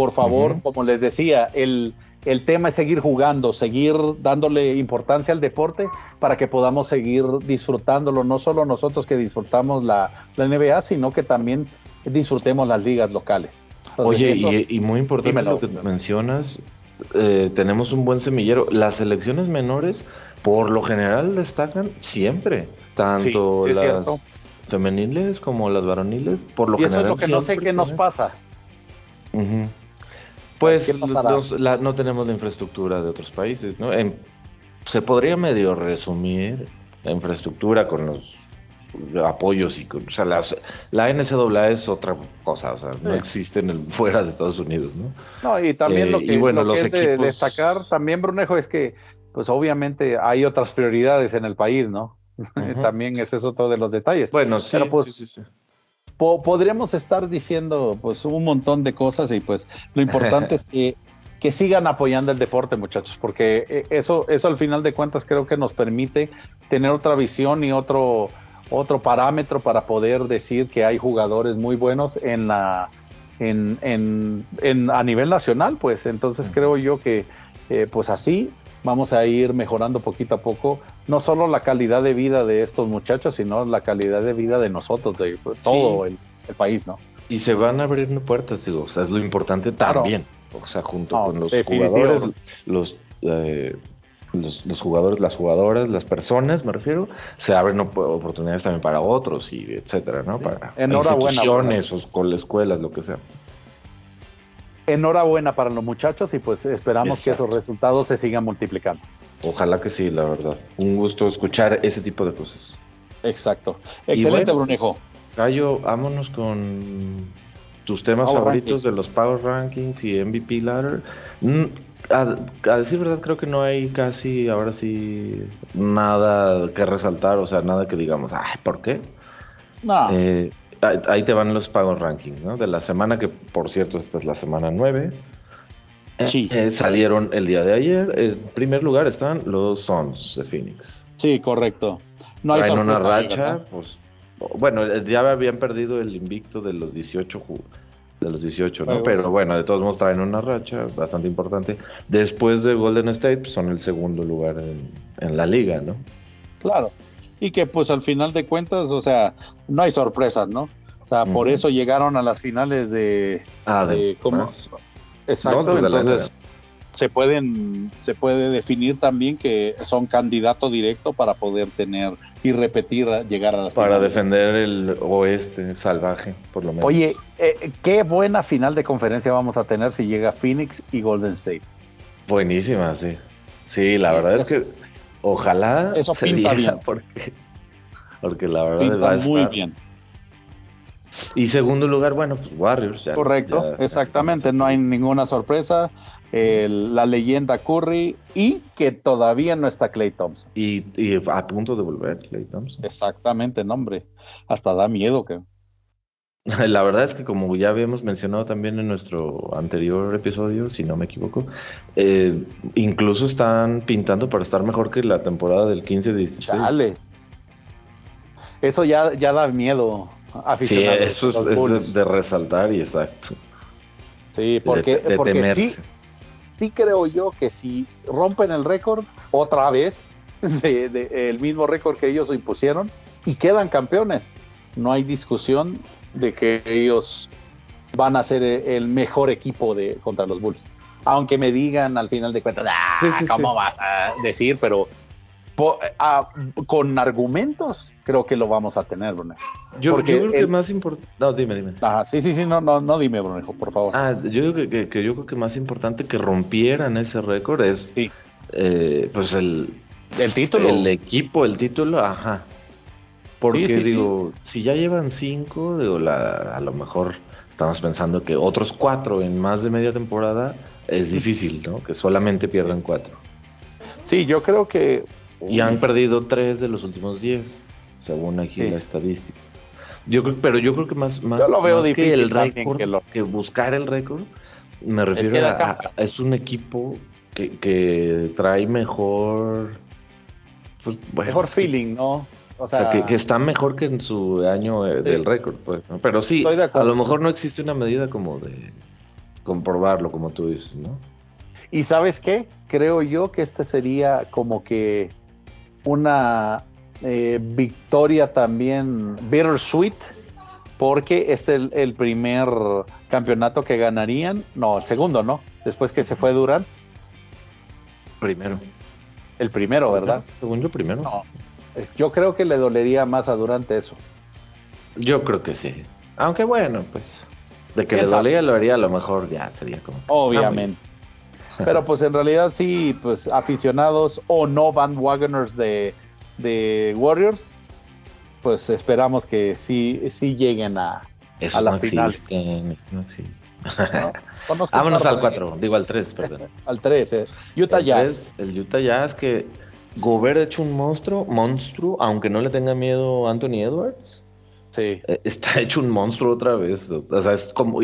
Por favor, como les decía, el el tema es seguir jugando, seguir dándole importancia al deporte para que podamos seguir disfrutándolo, no solo nosotros que disfrutamos la, NBA, sino que también disfrutemos las ligas locales. Oye, y, muy importante lo que mencionas, eh, tenemos un buen semillero. Las selecciones menores, por lo general, destacan siempre. Tanto las femeniles como las varoniles, por lo y eso es lo que no sé qué nos pasa. Pues no tenemos la infraestructura de otros países, ¿no? se podría medio resumir la infraestructura con los apoyos y con, o sea, la NCAA es otra cosa, o sea, no existe en el, fuera de Estados Unidos, ¿no? No, y también lo eh, que, bueno, los es de destacar también, Brunejo, es que pues obviamente hay otras prioridades en el país, ¿no? también ese es otro de los detalles. Bueno, sí, Pero pues, sí, sí, podríamos estar diciendo pues un montón de cosas y pues lo importante es que, que sigan apoyando el deporte, muchachos, porque eh, eso, eso al final de cuentas creo que nos permite tener otra visión y otro, otro parámetro para poder decir que hay jugadores muy buenos en la en, en, a nivel nacional, pues. Entonces creo yo que eh, pues así vamos a ir mejorando poquito a poco no solo la calidad de vida de estos muchachos, sino la calidad de vida de nosotros, de todo el, país, ¿no? Y se van abriendo puertas, digo, o sea, es lo importante también, o sea, junto con los jugadores, eh, los, los, jugadores, las jugadoras, las personas, me refiero, se abren oportunidades también para otros y etcétera, ¿no? Para instituciones o escuelas, lo que sea enhorabuena para los muchachos y pues esperamos que esos resultados se sigan multiplicando. Ojalá que sí, la verdad. Un gusto escuchar ese tipo de cosas. Exacto. Excelente, Brunejo. Gallo, vámonos con tus temas favoritos de los Power Rankings y MVP Ladder. Mm, a, decir verdad, creo que no hay casi ahora sí nada que resaltar, o sea, nada que digamos, ay, ¿por qué? No. Eh, ahí te van los Power Rankings, ¿no? De la semana que, por cierto, esta es la semana 9. Sí. Eh, salieron el día de ayer. En primer lugar están los Suns de Phoenix. Sí, correcto. No hay una racha, pues, bueno, eh, ya habían perdido el invicto de los 18 de los 18, ¿no? Pero bueno, de todos modos traen una racha bastante importante. Después de Golden State, pues son el segundo lugar en, la liga, ¿no? Claro. Y que pues al final de cuentas, o sea, no hay sorpresas, ¿no? O sea, por eso llegaron a las finales de... Ah, de, ¿cómo? Exacto, entonces se pueden se puede definir también que son candidato directo para poder tener y repetir llegar a las para defender el oeste salvaje por lo menos. Oye eh, qué buena final de conferencia vamos a tener si llega Phoenix y Golden State buenísima sí. Sí la verdad es que ojalá eso pinta bien porque porque la verdad pinta muy bien y segundo lugar, bueno, pues Warriors. Correcto, exactamente, no hay ninguna sorpresa. la leyenda Curry y que todavía no está Clay Thompson. Y, a punto de volver Clay Thompson. Exactamente, nombre. Hasta da miedo que. La verdad es que como ya habíamos mencionado también en nuestro anterior episodio, si no me equivoco, eh, incluso están pintando para estar mejor que la temporada del 15-16. Dale. Eso ya, ya da miedo. Sí, eso es, de, resaltar y exacto. Sí, porque, sí, sí creo yo que si rompen el récord otra vez, el mismo récord que ellos impusieron, y quedan campeones, no hay discusión de que ellos van a ser el mejor equipo de, contra los Bulls. Aunque me digan al final de cuentas, ah, ¿cómo vas a decir? Pero Ah, con argumentos, creo que lo vamos a tener, Bruno. Yo, creo que más importante. No, dime, dime. sí, sí, sí, no, no, no dime, Bruno, por favor. Ah, yo creo que, yo creo que más importante que rompieran ese récord es. Eh, pues el. El título. El equipo, el título, ajá. Porque digo, si ya llevan cinco, digo, la, a lo mejor estamos pensando que otros cuatro en más de media temporada es difícil, ¿no? Que solamente pierdan cuatro. Sí, yo creo que y han perdido tres de los últimos diez, según aquí la estadística. Yo creo, pero yo creo que más, más, lo veo que el récord, que, buscar el récord, me refiero a, es un equipo que, trae mejor, pues, mejor feeling, ¿no? O sea, que, está mejor que en su año eh, del récord, pues. Pero sí, a lo mejor no existe una medida como de comprobarlo, como tú dices, ¿no? Y sabes qué? Creo yo que este sería como que una eh, victoria también bittersweet, porque este es el, primer campeonato que ganarían, no, el segundo, ¿no? Después que se fue Durant, Primero. El primero, ¿verdad? Según yo, primero. No. Yo creo que le dolería más a Durante eso. Yo creo que sí. Aunque bueno, pues. De que le dolía, lo haría, a lo mejor ya sería como. Obviamente. Pero pues en realidad sí, pues aficionados o no bandwagoners de, de Warriors, pues esperamos que sí, sí lleguen a, a las finales. no Vámonos al 4, digo al 3, perdón. al 3, eh. Utah Jazz. el Utah Jazz que Gobert ha hecho un monstruo, monstruo, aunque no le tenga miedo Anthony Edwards. Sí. Eh, está hecho un monstruo otra vez. O sea, es como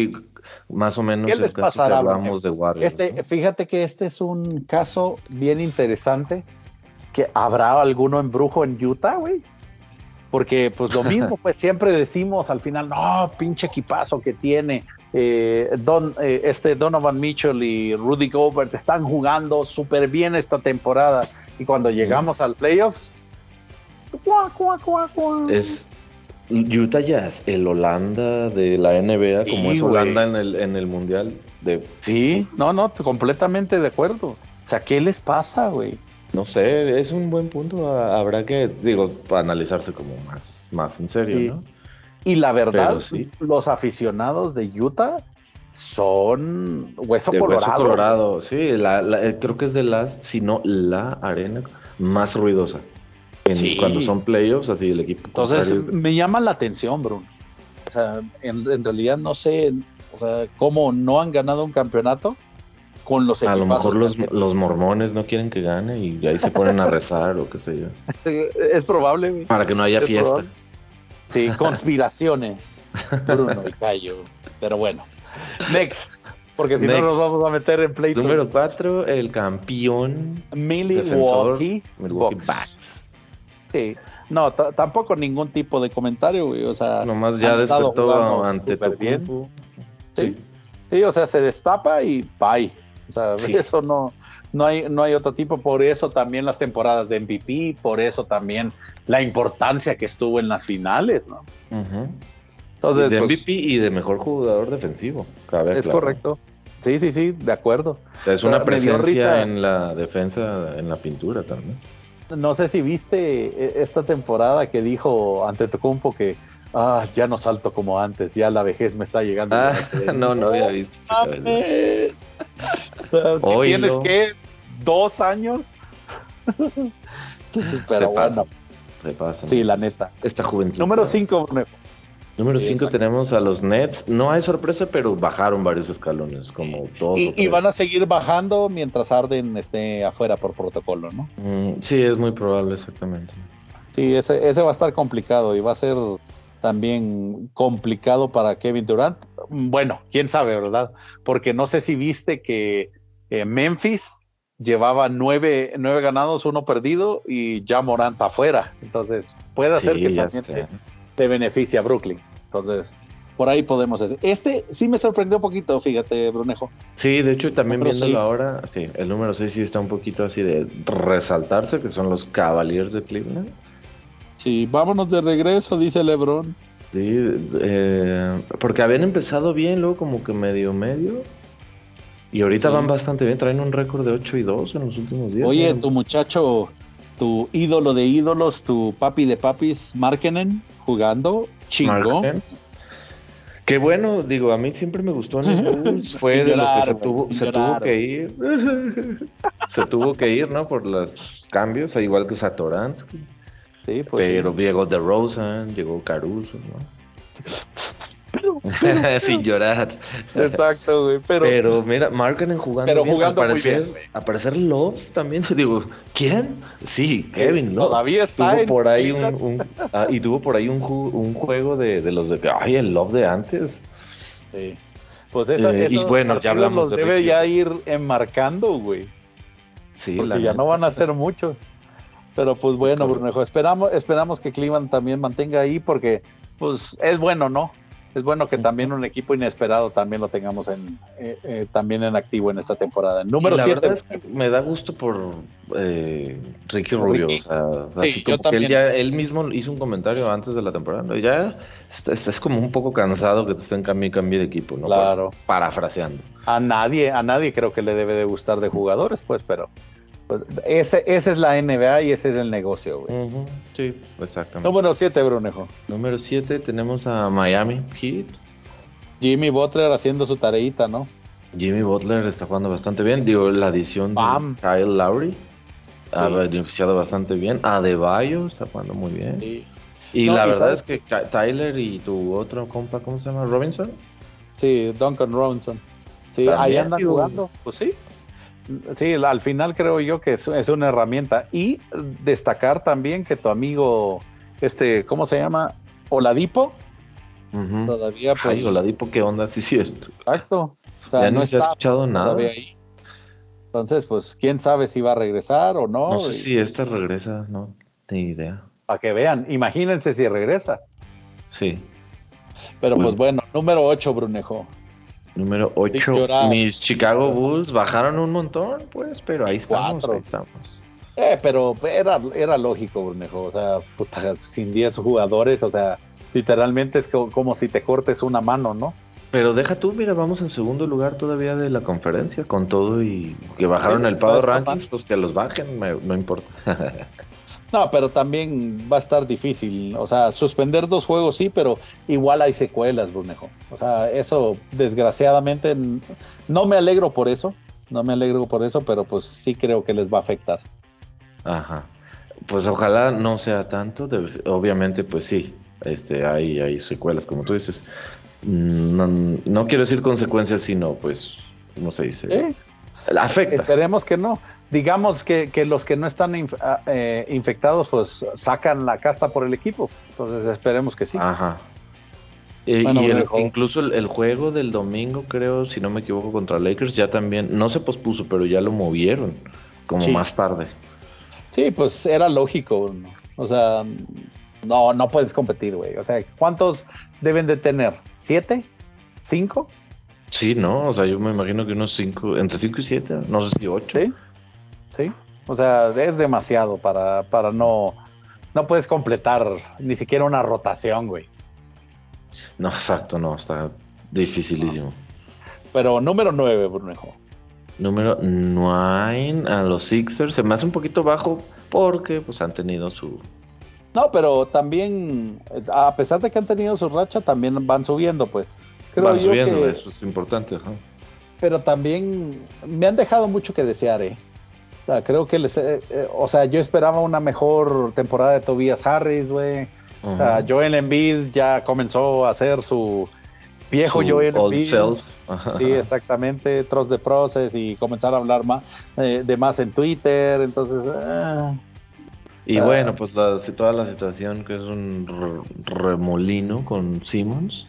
más o menos ¿Qué les pasará, hablamos de Warriors. Este, Fíjate que este es un caso bien interesante. Que habrá alguno embrujo en Utah, güey. Porque pues lo mismo, pues siempre decimos al final, no, pinche equipazo que tiene. Eh, Don, eh, este Donovan Mitchell y Rudy Gobert están jugando súper bien esta temporada. Y cuando llegamos al playoffs, es Utah Jazz, el Holanda de la NBA, como es Holanda en el, en el Mundial. De... Sí, no, no, completamente de acuerdo. O sea, ¿qué les pasa, güey? No sé, es un buen punto. Habrá que, digo, analizarse como más, más en serio, ¿no? Y la verdad, los aficionados de Utah son hueso colorado. Hueso colorado, sí, eh, creo que es de las, si no la arena más ruidosa. Cuando son playoffs, así el equipo. Entonces, me llama la atención, Bruno. O sea, en, realidad no sé, o sea, cómo no han ganado un campeonato con los equipos. A lo mejor los, mormones no quieren que gane y ahí se ponen a rezar o qué sé yo. Es probable. Para que no haya fiesta. Sí, conspiraciones. Bruno y Cayo. Pero bueno. Next. Porque si no nos vamos a meter en pleito. Número 4, el campeón. Milwaukee. Milwaukee Bucks. Sí. No, tampoco ningún tipo de comentario, güey. O sea, nomás ya despertó ante tu bien. Sí. sí. o sea, se destapa y bye. O sea, eso no, no hay, no hay otro tipo. Por eso también las temporadas de MVP, por eso también la importancia que estuvo en las finales, ¿no? Entonces, de MVP pues, y de mejor jugador defensivo. es correcto. Sí, sí, sí, de acuerdo. Es una presencia en la defensa, en la pintura también. No sé si viste e, esta temporada que dijo ante Tocumpo que ah, ya no salto como antes, ya la vejez me está llegando. Ah, no, no había visto. o sea, si tienes que dos años. pero bueno. Se pasa. Sí, la neta. Esta juventud. Número 5, Número 5 tenemos a los Nets. No hay sorpresa, pero bajaron varios escalones, como todos. Y, van a seguir bajando mientras Arden esté afuera por protocolo, ¿no? Mm, sí, es muy probable, exactamente. Sí, ese, ese va a estar complicado y va a ser también complicado para Kevin Durant. Bueno, quién sabe, ¿verdad? Porque no sé si viste que eh, Memphis llevaba nueve, nueve ganados, uno perdido y ya Morant afuera. Entonces, puede ser que también te, beneficie a Brooklyn. Entonces, por ahí podemos hacer. Este sí me sorprendió un poquito, fíjate, Brunejo. Sí, de hecho, también viéndolo ahora, sí, el número 6 sí está un poquito así de resaltarse, que son los Cavaliers de Cleveland. Sí, vámonos de regreso, dice LeBron. Sí, eh, porque habían empezado bien, luego como que medio medio, y ahorita van bastante bien, traen un récord de 8 y 2 en los últimos días. Oye, tu muchacho, tu ídolo de ídolos, tu papi de papis, Markenen, jugando, chingón. Qué bueno, digo, a mí siempre me gustó en el Bulls. Fue de los que se, tuvo, se tuvo que ir. se tuvo que ir, ¿no? Por los cambios, igual que Satoransky. Sí, pues. Pero llegó The Rosen, llegó Caruso, ¿no? Sin llorar. Exacto, güey. Pero, pero mira, Markkanen jugando. Pero jugando aparecer, Aparecer Love también. Digo, ¿quién? Sí, Kevin, ¿no? Todavía está. Tuvo por ahí un, ah, y tuvo por ahí un, un juego de, de, los de. Ay, el Love de antes. Sí. Pues esa, eh, y bueno, ya hablamos los debe ya ir enmarcando, güey. Sí, Porque ya no van a ser muchos. Pero pues bueno, Brunejo, esperamos, esperamos que Cleveland también mantenga ahí porque pues es bueno, ¿no? es bueno que también un equipo inesperado también lo tengamos en eh, eh, también en activo en esta temporada. Número 7. me da gusto por eh, Ricky Rubio. así como que él, ya, él mismo hizo un comentario antes de la temporada. Ya es, como un poco cansado que te estén cambiando cambio de equipo, ¿no? Claro. Parafraseando. A nadie, a nadie creo que le debe de gustar de jugadores, pues, pero ese, esa es la NBA y ese es el negocio, güey. Sí, exactamente. Número 7, Brunejo. Número 7 tenemos a Miami Heat. Jimmy Butler haciendo su tareita, ¿no? Jimmy Butler está jugando bastante bien. Digo, la adición de Kyle Lowry ha beneficiado bastante bien. Adebayo está jugando muy bien. Y la verdad es que Tyler y tu otro compa, ¿cómo se llama? ¿Robinson? Sí, Duncan Robinson. Sí, ahí andan jugando. Pues sí. Sí, al final creo yo que es, una herramienta. Y destacar también que tu amigo, este, ¿cómo se llama? Oladipo. Todavía pues. Ay, Oladipo, ¿qué onda? Sí, cierto. Exacto. O sea, ya no, se ha escuchado nada. Ahí. Entonces, pues, quién sabe si va a regresar o no. No sé si esta regresa, no tengo idea. Para que vean, imagínense si regresa. Sí. Pero pues, bueno, número 8, Brunejo. Número 8. Mis Chicago Bulls bajaron un montón, pues, pero ahí estamos. Ahí estamos. Eh, pero era, era lógico, Brunejo. O sea, sin 10 jugadores, o sea, literalmente es como si te cortes una mano, ¿no? Pero deja tú, mira, vamos en segundo lugar todavía de la conferencia con todo y que bajaron el Power Rankings, pues que los bajen, no importa. no, pero también va a estar difícil. O sea, suspender dos juegos sí, pero igual hay secuelas, Brunejo. O sea, eso desgraciadamente no me alegro por eso, no me alegro por eso, pero pues sí creo que les va a afectar. Ajá. Pues ojalá no sea tanto, obviamente pues sí, este, hay, hay secuelas, como tú dices Mm, no, quiero decir consecuencias, sino pues, ¿cómo se dice? Afecta. Esperemos que no. Digamos que, los que no están ah, eh, infectados, pues sacan la casta por el equipo. Entonces esperemos que sí. Ajá. y incluso el, juego del domingo, creo, si no me equivoco, contra Lakers, ya también, no se pospuso, pero ya lo movieron, como más tarde. Sí, pues era lógico. O sea, no, no puedes competir, güey. O sea, ¿cuántos deben de tener? ¿Siete? ¿Cinco? Sí, no, o sea, yo me imagino que unos cinco, entre cinco y siete, no sé si ocho. Sí, sí. O sea, es demasiado para, para no, no puedes completar ni siquiera una rotación, güey. No, exacto, no, está dificilísimo. Pero número nueve, Brunejo. Número nueve a los Sixers. Se me hace un poquito bajo porque pues han tenido su, no, pero también, a pesar de que han tenido su racha, también van subiendo, pues. Creo van subiendo, eso es importante. Pero también me han dejado mucho que desear, ¿eh? Creo que les. Eh, eh, o sea, yo esperaba una mejor temporada de Tobias Harris, güey. O sea, Joel Embiid ya comenzó a hacer su viejo Joel Embiid. Sí, exactamente. Trust the process y comenzar a hablar más, eh, de más en Twitter. Entonces. Y ah. bueno, pues la, toda la situación que es un remolino con Simmons.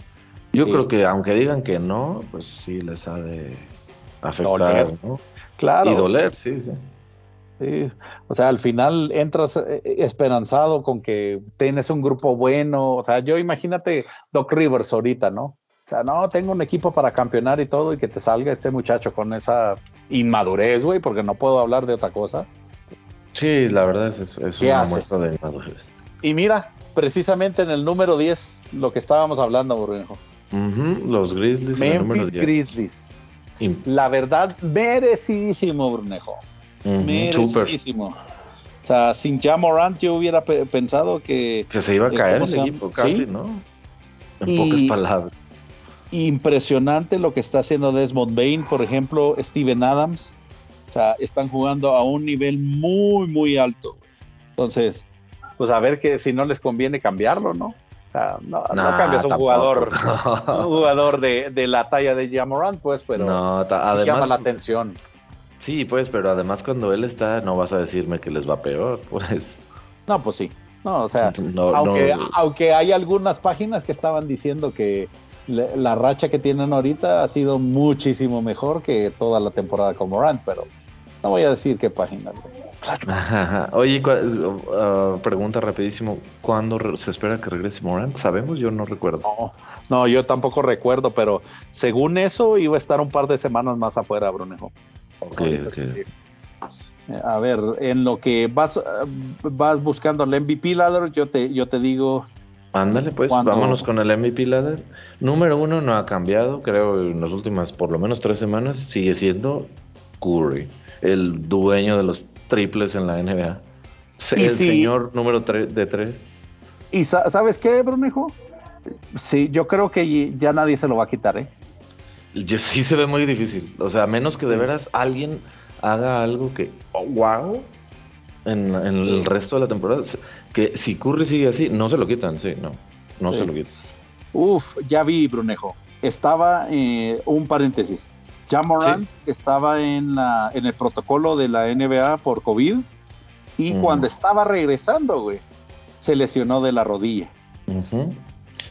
Yo creo que aunque digan que no, pues sí les ha de afectar, ¿no? Claro. Y doler, sí, sí. Sí. O sea, al final entras eh, esperanzado con que tienes un grupo bueno. O sea, yo imagínate Doc Rivers ahorita, ¿no? O sea, no, tengo un equipo para campeonar y todo, y que te salga este muchacho con esa inmadurez, güey, porque no puedo hablar de otra cosa. Sí, la verdad es, es una muestra de Y mira, precisamente en el número 10, lo que estábamos hablando, Brunejo. los Grizzlies. Memphis Grizzlies. La verdad, merecidísimo, Brunejo. Merecidísimo. O sea, sin Jamorant yo hubiera pensado que... Que se iba a caer el equipo casi, ¿no? En pocas palabras. Impresionante lo que está haciendo Desmond Bain, por ejemplo, Steven Adams. O sea, están jugando a un nivel muy, muy alto. Entonces, pues a ver que si no les conviene cambiarlo, ¿no? O sea, no, cambias un jugador, un jugador de, la talla de Jamorant, pues, pero llama la atención. Sí, pues, pero además cuando él está, no vas a decirme que les va peor, pues. No, pues sí. No, o sea, aunque, aunque hay algunas páginas que estaban diciendo que la racha que tienen ahorita ha sido muchísimo mejor que toda la temporada con Morant, pero no voy a decir qué página. Oye, uh, pregunta rapidísimo, ¿cuándo se espera que regrese Morant? ¿Sabemos? Yo no recuerdo. No, yo tampoco recuerdo, pero según eso iba a estar un par de semanas más afuera, Brunejo. Ok, ok. A ver, en lo que vas, vas buscando el MVP ladder, yo te, yo te digo Ándale, pues, vámonos con el MVP ladder. Número uno no ha cambiado, creo, en las últimas por lo menos tres semanas, sigue siendo Curry, el dueño de los triples en la NBA. El señor número de tres. ¿Y sabes qué, Brunejo? Sí, yo creo que ya nadie se lo va a quitar, ¿eh? Yo, sí se ve muy difícil. O sea, a menos que de veras alguien haga algo que, oh, wow, en, el resto de la temporada. Que si Curry sigue así, no se lo quitan, sí, no, no se lo quitan. Uf, ya vi, Brunejo. Estaba, eh, un paréntesis. Ya Moran estaba en, la, en el protocolo de la NBA por COVID y cuando estaba regresando, güey, se lesionó de la rodilla.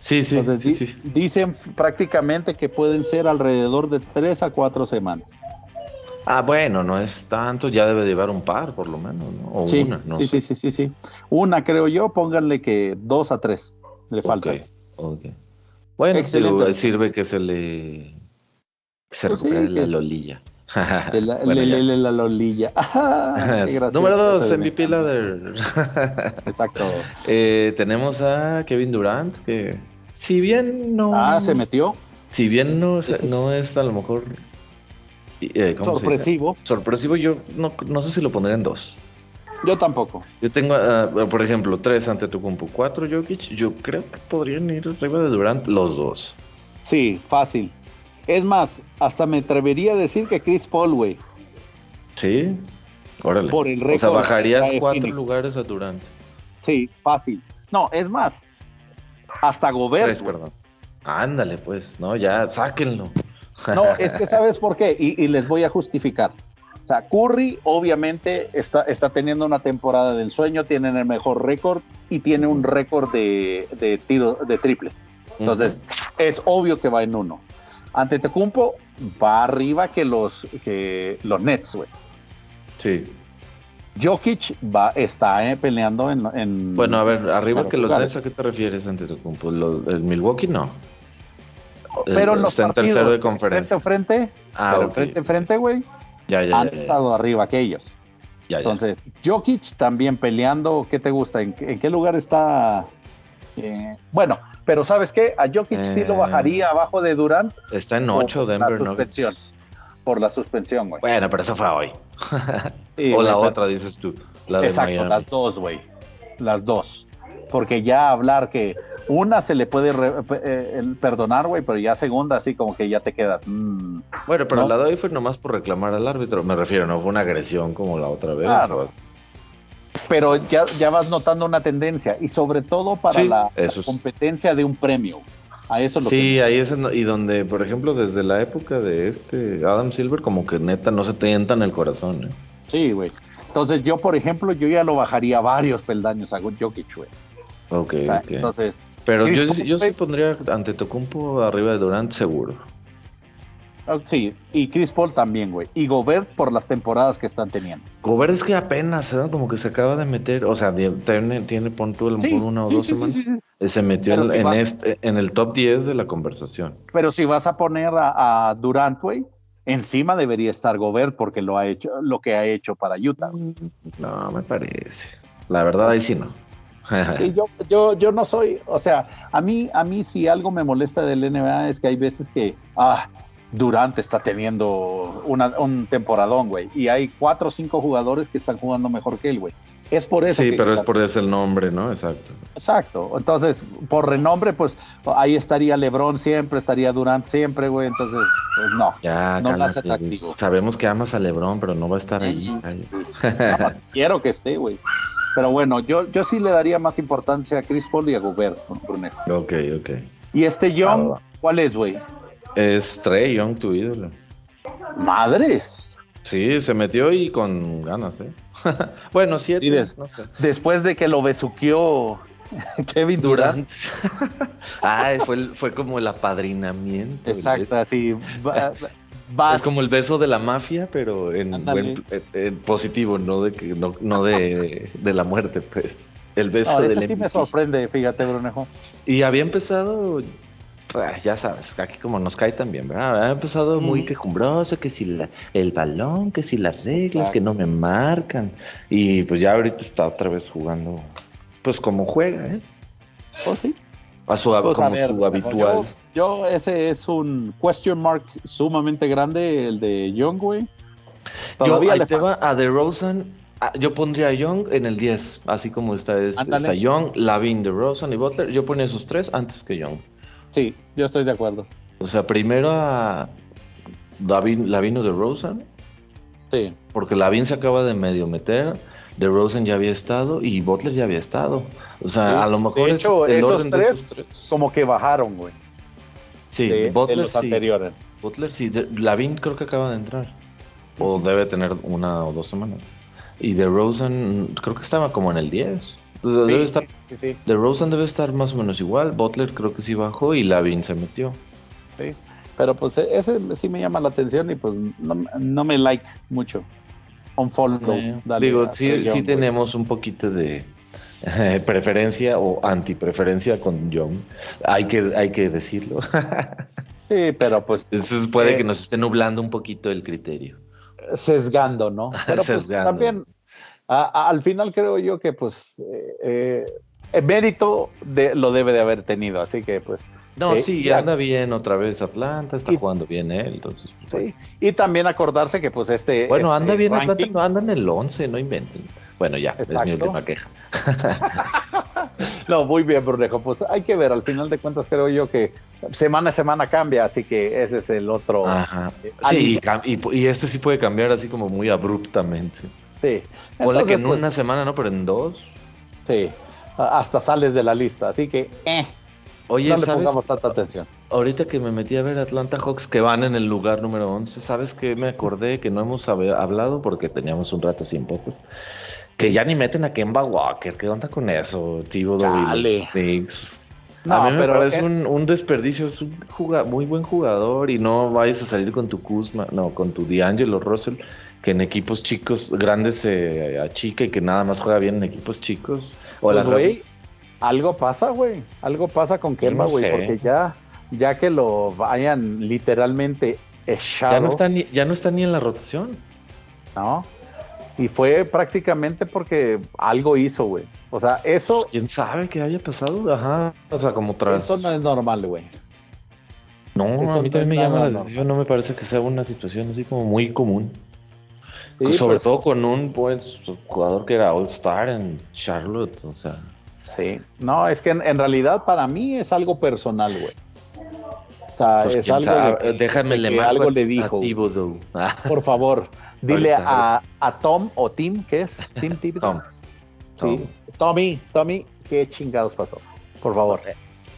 Sí, sí, sí, Dicen prácticamente que pueden ser alrededor de tres a cuatro semanas. Ah, bueno, no es tanto, ya debe llevar un par por lo menos, ¿no? O sí, una, sí, sí, sí, sí, sí. Una creo yo, pónganle que dos a tres le falta. Ok, Bueno, sirve que se le se pues recupere la lolilla. De la, la lolilla. Número dos, MVP Ladder. Exacto. Eh, tenemos a Kevin Durant, que si bien no. Ah, se metió. Si bien no, no es a lo mejor. Eh, sorpresivo. Sorpresivo, yo no, no sé si lo pondré en dos. Yo tampoco. Yo tengo, ah, por ejemplo, tres ante tu compu, cuatro Jokic. Yo creo que podrían ir arriba de Durant los dos. Sí, fácil. Es más, hasta me atrevería a decir que Chris Paul, güey. Sí, órale. Por el récord. O sea, bajarías cuatro lugares a Durant. Sí, fácil. No, es más, hasta Gobert. perdón. Ándale, pues, no, ya, sáquenlo. No, es que sabes por qué, y, les voy a justificar. O sea, Curry obviamente está, está teniendo una temporada de ensueño, tiene el mejor récord y tiene un récord de, de tiro de triples. Entonces, es obvio que va en uno. Ante Tecumpo va arriba que los, que los Nets, güey. Sí. Jokic va, está eh, peleando en, Bueno, a ver, arriba que los Nets, ¿a qué te refieres ante Tecumpo? ¿El Milwaukee no? Pero los está en tercero de conferencia. Frente a frente, ah, pero frente a frente, güey. Ya, ya, han estado arriba que ellos. Entonces, Jokic también peleando, ¿qué te gusta? ¿En, qué lugar está? Eh, bueno, pero ¿sabes qué? A Jokic sí lo bajaría eh, abajo de Durant. Está en 8 Denver la suspensión. Por la suspensión, güey. Bueno, pero eso fue hoy. o la otra, dices tú. Exacto, las dos, güey. Las dos. Porque ya hablar que una se le puede eh, perdonar, güey, pero ya segunda, así como que ya te quedas. Mm, bueno, pero la de hoy fue nomás por reclamar al árbitro. Me refiero, no fue una agresión como la otra vez. Claro pero ya, ya vas notando una tendencia y sobre todo para la, competencia de un premio. A eso lo sí, ahí es y donde, por ejemplo, desde la época de este Adam Silver, como que neta no se te en el corazón. ¿eh? Sí, güey. Entonces yo, por ejemplo, yo ya lo bajaría varios peldaños a Jokic, güey. Ok, Entonces... Pero yo, yo sí pondría ante Tocumpo arriba de Durant seguro. Ah, sí, y Chris Paul también, güey. Y Gobert por las temporadas que están teniendo. Gobert es que apenas, ¿eh? como que se acaba de meter, o sea, tiene, tiene por una o dos semanas. se metió en, este, en el top 10 de la conversación. Pero si vas a poner a, Durant, güey, encima debería estar Gobert porque lo ha hecho, lo que ha hecho para Utah. No, me parece. La verdad, ahí sí no. yo, yo, yo no soy, o sea, a mí, a mí si algo me molesta del NBA es que hay veces que, ah, Durante está teniendo un temporadón, güey. Y hay cuatro o cinco jugadores que están jugando mejor que él, güey. Es por eso. Sí, pero es por ese el nombre, ¿no? Exacto. Exacto. Entonces, por renombre, pues ahí estaría LeBron siempre, estaría Durant siempre, güey. Entonces, pues no. Ya, no hace atractivo. Sabemos que amas a LeBron, pero no va a estar ahí. quiero que esté, güey. Pero bueno, yo, yo sí le daría más importancia a Chris Paul y a Gobert, Brunejo. Ok, ok. ¿Y este Young, cuál es, güey? Es Trey Young, tu ídolo. Madres. Sí, se metió y con ganas, ¿eh? bueno, siete. Después de que lo besuqueó Kevin Durant. ah, fue, fue como el apadrinamiento. Exacto, así. Es como el beso de la mafia, pero en, positivo, no de que no, no de, de, la muerte, pues. El beso de sí me sorprende, fíjate, Brunejo. Y había empezado Ah, ya sabes, aquí como nos cae también, ¿verdad? Ha empezado muy quejumbroso, que si el balón, que si las reglas, que no me marcan. Y pues ya ahorita está otra vez jugando, pues como juega, ¿eh? ¿Oh, sí? A su, pues, como su habitual. Yo, ese es un question mark sumamente grande, el de Young, güey. Todavía le te va a The Rosen Ah, yo pondría a Young en el 10, así como está, es, está Young, Lavin, DeRozan y Butler. Yo ponía esos tres antes que Young. Sí, yo estoy de acuerdo. O sea, primero a Lavin, Lavin o DeRozan. Sí. Porque Lavin se acaba de medio meter. DeRozan ya había estado y Butler ya había estado. O sea, a lo mejor. De hecho, el orden tres, tres, como que bajaron, güey. Sí, de, Butler los anteriores. Butler sí. Lavin creo que acaba de entrar. O debe tener una o dos semanas. Y de Rosen, creo que estaba como en el 10. Debe estar, de Rosen debe estar más o menos igual. Butler creo que sí bajó y Lavin se metió. Sí, pero pues e, ese sí me llama la atención y pues no, me like mucho. On follow. digo, sí, sí tenemos un poquito de preferencia o antipreferencia con John. Hay que, hay que decirlo. sí, pero pues. Eso puede eh, que nos esté nublando un poquito el criterio sesgando, ¿no? Pero pues también, al final creo yo que pues eh, el mérito de, lo debe de haber tenido, así que pues... No, eh, sí, anda bien otra vez Atlanta, está jugando bien él, entonces... Pues, sí, y también acordarse que pues este... Bueno, anda este bien Atlanta, no anda en el 11, no inventen. Bueno, ya, es mi última queja. no, muy bien, Brunejo. Pues hay que ver, al final de cuentas creo yo que semana a semana cambia, así que ese es el otro. Ajá. Eh, sí, y, este sí puede cambiar así como muy abruptamente. Sí. Ponle que en pues, una semana, ¿no? Pero en dos. Sí, hasta sales de la lista, así que, eh. Oye, no le pongamos tanta atención. Ahorita que me metí a ver Atlanta Hawks que van en el lugar número 11, ¿sabes qué? Me acordé que no hemos hablado porque teníamos un rato sin pocos. Que ya ni meten a Kemba Walker. ¿Qué onda con eso? Tío Dale. No, a mí me pero parece un, desperdicio. Es un muy buen jugador y no vayas a salir con tu Kuzma, no, con tu D'Angelo Russell, que en equipos chicos, grandes se achica y que nada más juega bien en equipos chicos. O pues, güey, algo pasa, güey. Algo pasa con Kemba, güey, porque ya, ya que lo vayan literalmente echado. Ya no está ni, ya no está ni en la rotación. No. Y fue prácticamente porque algo hizo, güey. O sea, eso. ¿Quién sabe qué haya pasado? Ajá. O sea, como tras. Eso no es normal, güey. No, a mí también me llama la atención. No me parece que sea una situación así como muy común. Sobre pues, todo con un pues, jugador que era All-Star en Charlotte. O sea. Sí. No, es que en, realidad para mí es algo personal, güey. O sea, pues, es algo. Déjame le algo le dijo. Por favor. Dile a, a, Tom o Tim, ¿qué es? Tim Tom. Sí. Tommy, Tommy, ¿qué chingados pasó? Por favor.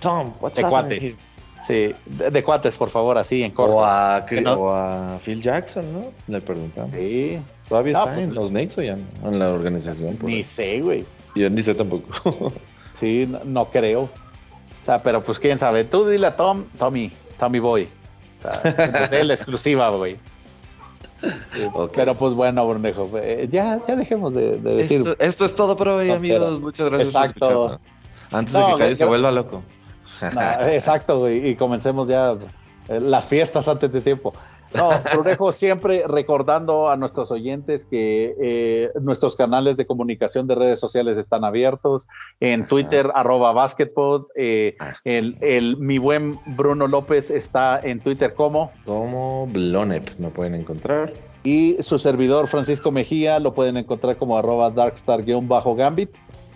Tom, what's De cuates. Sí, de, cuates, por favor, así en corto. O a, a Phil Jackson, ¿no? Le preguntamos. Sí. ¿Todavía está pues, en los Knicks o ya en la organización? Ni sé, güey. Yo ni sé tampoco. sí, no, creo. O sea, pero pues quién sabe. Tú dile a Tom, Tommy, Tommy Boy. O sea, la exclusiva, güey. Pero pues bueno, Bornejo, eh, ya, ya dejemos de, decir. Esto, es todo por hoy, amigos. Muchas gracias. Exacto. Antes de que Cayo se vuelva loco. Exacto, y comencemos ya eh, las fiestas antes de tiempo. No, Brunejo, siempre recordando a nuestros oyentes que eh, nuestros canales de comunicación de redes sociales están abiertos. En Twitter, arroba basketball. Eh, ah. el, mi buen Bruno López está en Twitter como. Como Blonep, me pueden encontrar. Y su servidor Francisco Mejía lo pueden encontrar como arroba darkstar-gambit.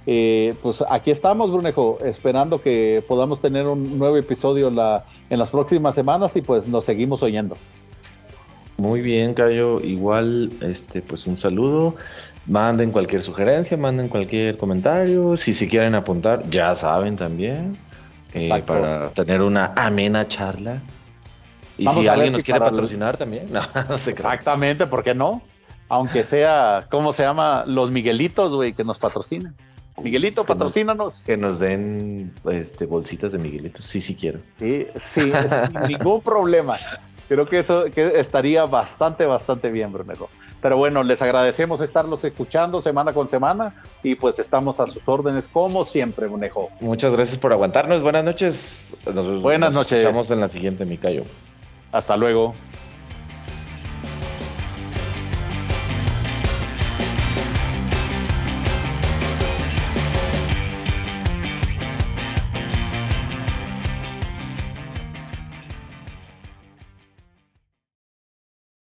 Eh, pues aquí estamos, Brunejo, esperando que podamos tener un nuevo episodio la, en las próximas semanas y pues nos seguimos oyendo. Muy bien, Cayo. Igual, este, pues un saludo. Manden cualquier sugerencia, manden cualquier comentario. Si se quieren apuntar, ya saben también. Eh, para tener una amena charla. Y si alguien nos quiere patrocinar también. Exactamente, ¿por qué no? Aunque sea, ¿cómo se llama? Los Miguelitos, güey, que nos patrocinan. Miguelito, patrocínanos. que nos den este, bolsitas de Miguelitos, sí, sí quiero. Sí, sí, ningún problema. Creo que eso estaría bastante, bastante bien, Brunejo. Pero bueno, les agradecemos estarlos escuchando semana con semana y pues estamos a sus órdenes como siempre, Brunejo. Muchas gracias por aguantarnos. Buenas noches. Buenas noches. Nos vemos en la siguiente, Micayo. Hasta luego.